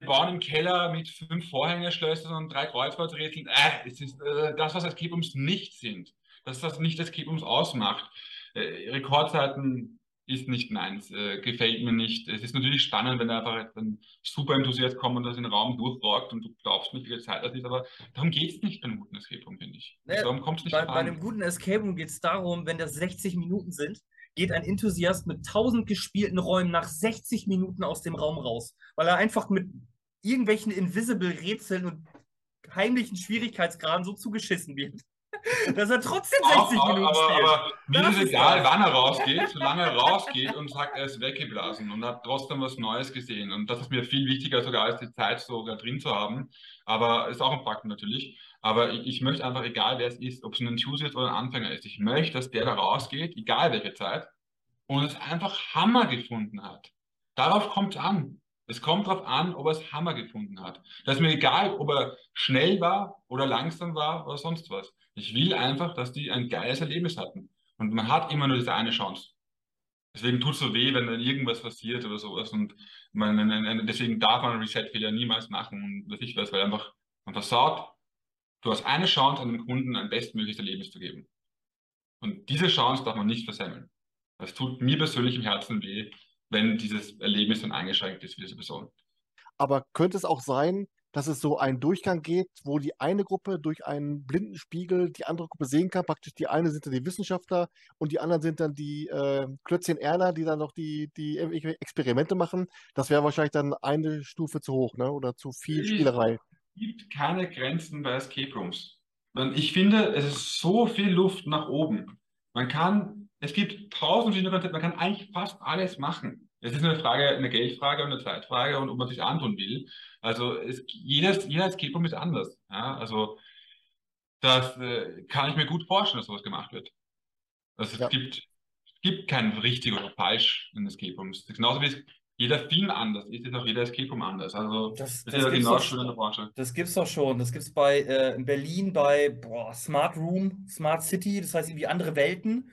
Speaker 2: bauen im Keller mit fünf Vorhängerschlössern und drei Kreuzworträtseln. Äh, es ist äh, das, was Escape Rooms nicht sind. Das, was nicht Escape Rooms ausmacht. Äh, Rekordzeiten ist nicht meins, äh, gefällt mir nicht. Es ist natürlich spannend, wenn da einfach ein super Enthusiast kommt und das in den Raum durchrockt und du glaubst nicht, wie viel Zeit das ist, aber darum geht es nicht bei einem guten Escape Room, finde ich.
Speaker 3: Naja, darum kommt es nicht bei, bei einem guten Escape Room geht es darum, wenn das 60 Minuten sind, geht ein Enthusiast mit 1000 gespielten Räumen nach 60 Minuten aus dem Raum raus, weil er einfach mit irgendwelchen Invisible-Rätseln und heimlichen Schwierigkeitsgraden so zugeschissen wird dass er trotzdem 60 auch, Minuten
Speaker 2: aber,
Speaker 3: spielt.
Speaker 2: Aber mir ist egal, das. wann er rausgeht, solange er rausgeht und sagt, er ist weggeblasen und hat trotzdem was Neues gesehen. Und das ist mir viel wichtiger sogar als die Zeit sogar drin zu haben. Aber ist auch ein Fakt natürlich. Aber ich, ich möchte einfach, egal wer es ist, ob es ein Enthusiast oder ein Anfänger ist, ich möchte, dass der da rausgeht, egal welche Zeit, und es einfach Hammer gefunden hat. Darauf kommt es an. Es kommt darauf an, ob er es Hammer gefunden hat. Das ist mir egal, ob er schnell war oder langsam war oder sonst was. Ich will einfach, dass die ein geiles Erlebnis hatten. Und man hat immer nur diese eine Chance. Deswegen tut es so weh, wenn dann irgendwas passiert oder sowas. Und man, deswegen darf man Reset-Fehler niemals machen. Und was ich weiß, weil einfach man versaut, du hast eine Chance, einem Kunden ein bestmögliches Erlebnis zu geben. Und diese Chance darf man nicht versemmeln. Das tut mir persönlich im Herzen weh, wenn dieses Erlebnis dann eingeschränkt ist für diese Person.
Speaker 1: Aber könnte es auch sein, dass es so einen Durchgang geht, wo die eine Gruppe durch einen blinden Spiegel die andere Gruppe sehen kann. Praktisch die eine sind dann die Wissenschaftler und die anderen sind dann die äh, Klötzchen Erna, die dann noch die, die Experimente machen. Das wäre wahrscheinlich dann eine Stufe zu hoch, ne? Oder zu viel Spielerei.
Speaker 2: Es gibt keine Grenzen bei Escape Rooms. Ich finde, es ist so viel Luft nach oben. Man kann, es gibt tausend verschiedene Konzepte, man kann eigentlich fast alles machen. Es ist eine Frage, eine Geldfrage und eine Zeitfrage und ob man sich antun will. Also es, jedes, jeder Escape Room ist anders. Ja? Also das äh, kann ich mir gut vorstellen, dass sowas gemacht wird. Also es ja. gibt, gibt kein richtig oder falsch in Escape Rooms. Genauso wie es jeder Film anders ist, ist auch jeder Escape Room anders. Also
Speaker 3: das, das, das ist ja genau schön in der Branche. Das gibt es doch schon. Das gibt es bei äh, in Berlin bei boah, Smart Room, Smart City, das heißt irgendwie andere Welten.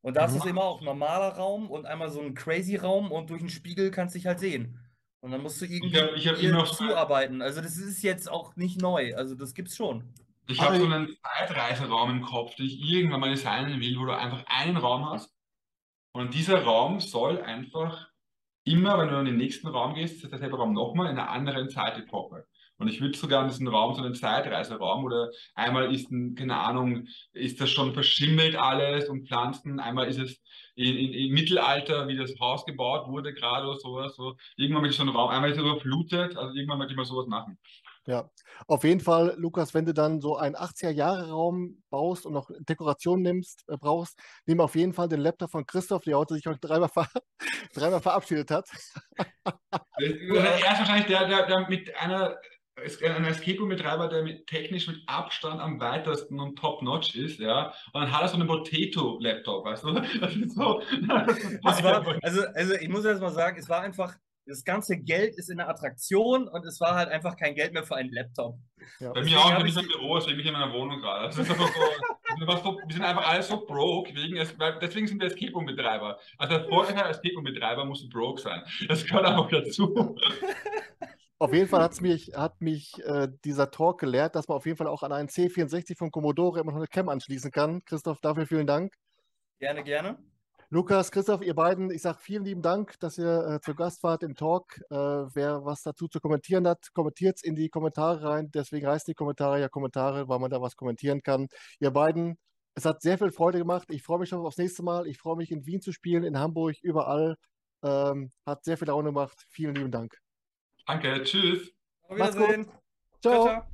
Speaker 3: Und da mhm. ist es immer auch ein normaler Raum und einmal so ein crazy Raum und durch den Spiegel kannst du dich halt sehen. Und dann musst du irgendwie
Speaker 2: ich hab, ich hab
Speaker 3: zuarbeiten. Also das ist jetzt auch nicht neu. Also das gibt's schon.
Speaker 2: Ich habe so einen Zeitreiseraum im Kopf, den ich irgendwann mal designen will, wo du einfach einen Raum hast. Und dieser Raum soll einfach immer, wenn du in den nächsten Raum gehst, ist derselbe Raum nochmal in einer anderen Zeitepoche. Und ich würde sogar in diesen Raum, so einen Zeitreiseraum oder einmal ist ein, keine Ahnung, ist das schon verschimmelt alles und Pflanzen, einmal ist es in, in, im Mittelalter, wie das Haus gebaut wurde, gerade oder sowas. So. Irgendwann ich so einen Raum, einmal ist es überflutet, also irgendwann möchte ich mal sowas machen.
Speaker 1: Ja, auf jeden Fall, Lukas, wenn du dann so einen 80er-Jahre-Raum baust und noch Dekoration nimmst, äh, brauchst, nimm auf jeden Fall den Laptop von Christoph, der heute sich heute dreimal, ver [laughs] dreimal verabschiedet hat.
Speaker 2: er ist wahrscheinlich der, der, der mit einer ein Escape Room-Betreiber, der mit, technisch mit Abstand am weitesten und top-notch ist, ja. Und dann hat er so einen Potato-Laptop, weißt du? [laughs] Das ist so. [laughs]
Speaker 3: Das war, also, also ich muss erst mal sagen, es war einfach das ganze Geld ist in der Attraktion und es war halt einfach kein Geld mehr für einen Laptop.
Speaker 2: Ja. Bei mir auch, wenn ich im Büro, deswegen bin ich in meiner Wohnung gerade. [laughs] So, wir sind einfach alle so broke, wegen es, deswegen sind wir Escape Room-Betreiber. Also vorher als Escape Room-Betreiber musst du broke sein. Das gehört einfach dazu.
Speaker 1: Auf jeden Fall hat's mich, hat mich äh, dieser Talk gelehrt, dass man auf jeden Fall auch an einen C64 von Commodore immer noch eine Cam anschließen kann. Christoph, dafür vielen Dank.
Speaker 3: Gerne, gerne.
Speaker 1: Lukas, Christoph, ihr beiden, ich sage vielen lieben Dank, dass ihr äh, zu Gast wart im Talk. Äh, wer was dazu zu kommentieren hat, kommentiert es in die Kommentare rein. Deswegen heißt die Kommentare ja Kommentare, weil man da was kommentieren kann. Ihr beiden, es hat sehr viel Freude gemacht. Ich freue mich schon aufs nächste Mal. Ich freue mich in Wien zu spielen, in Hamburg, überall. Ähm, hat sehr viel Laune gemacht. Vielen lieben Dank.
Speaker 2: Danke, tschüss.
Speaker 3: Auf Wiedersehen.
Speaker 1: Ciao. ciao, ciao.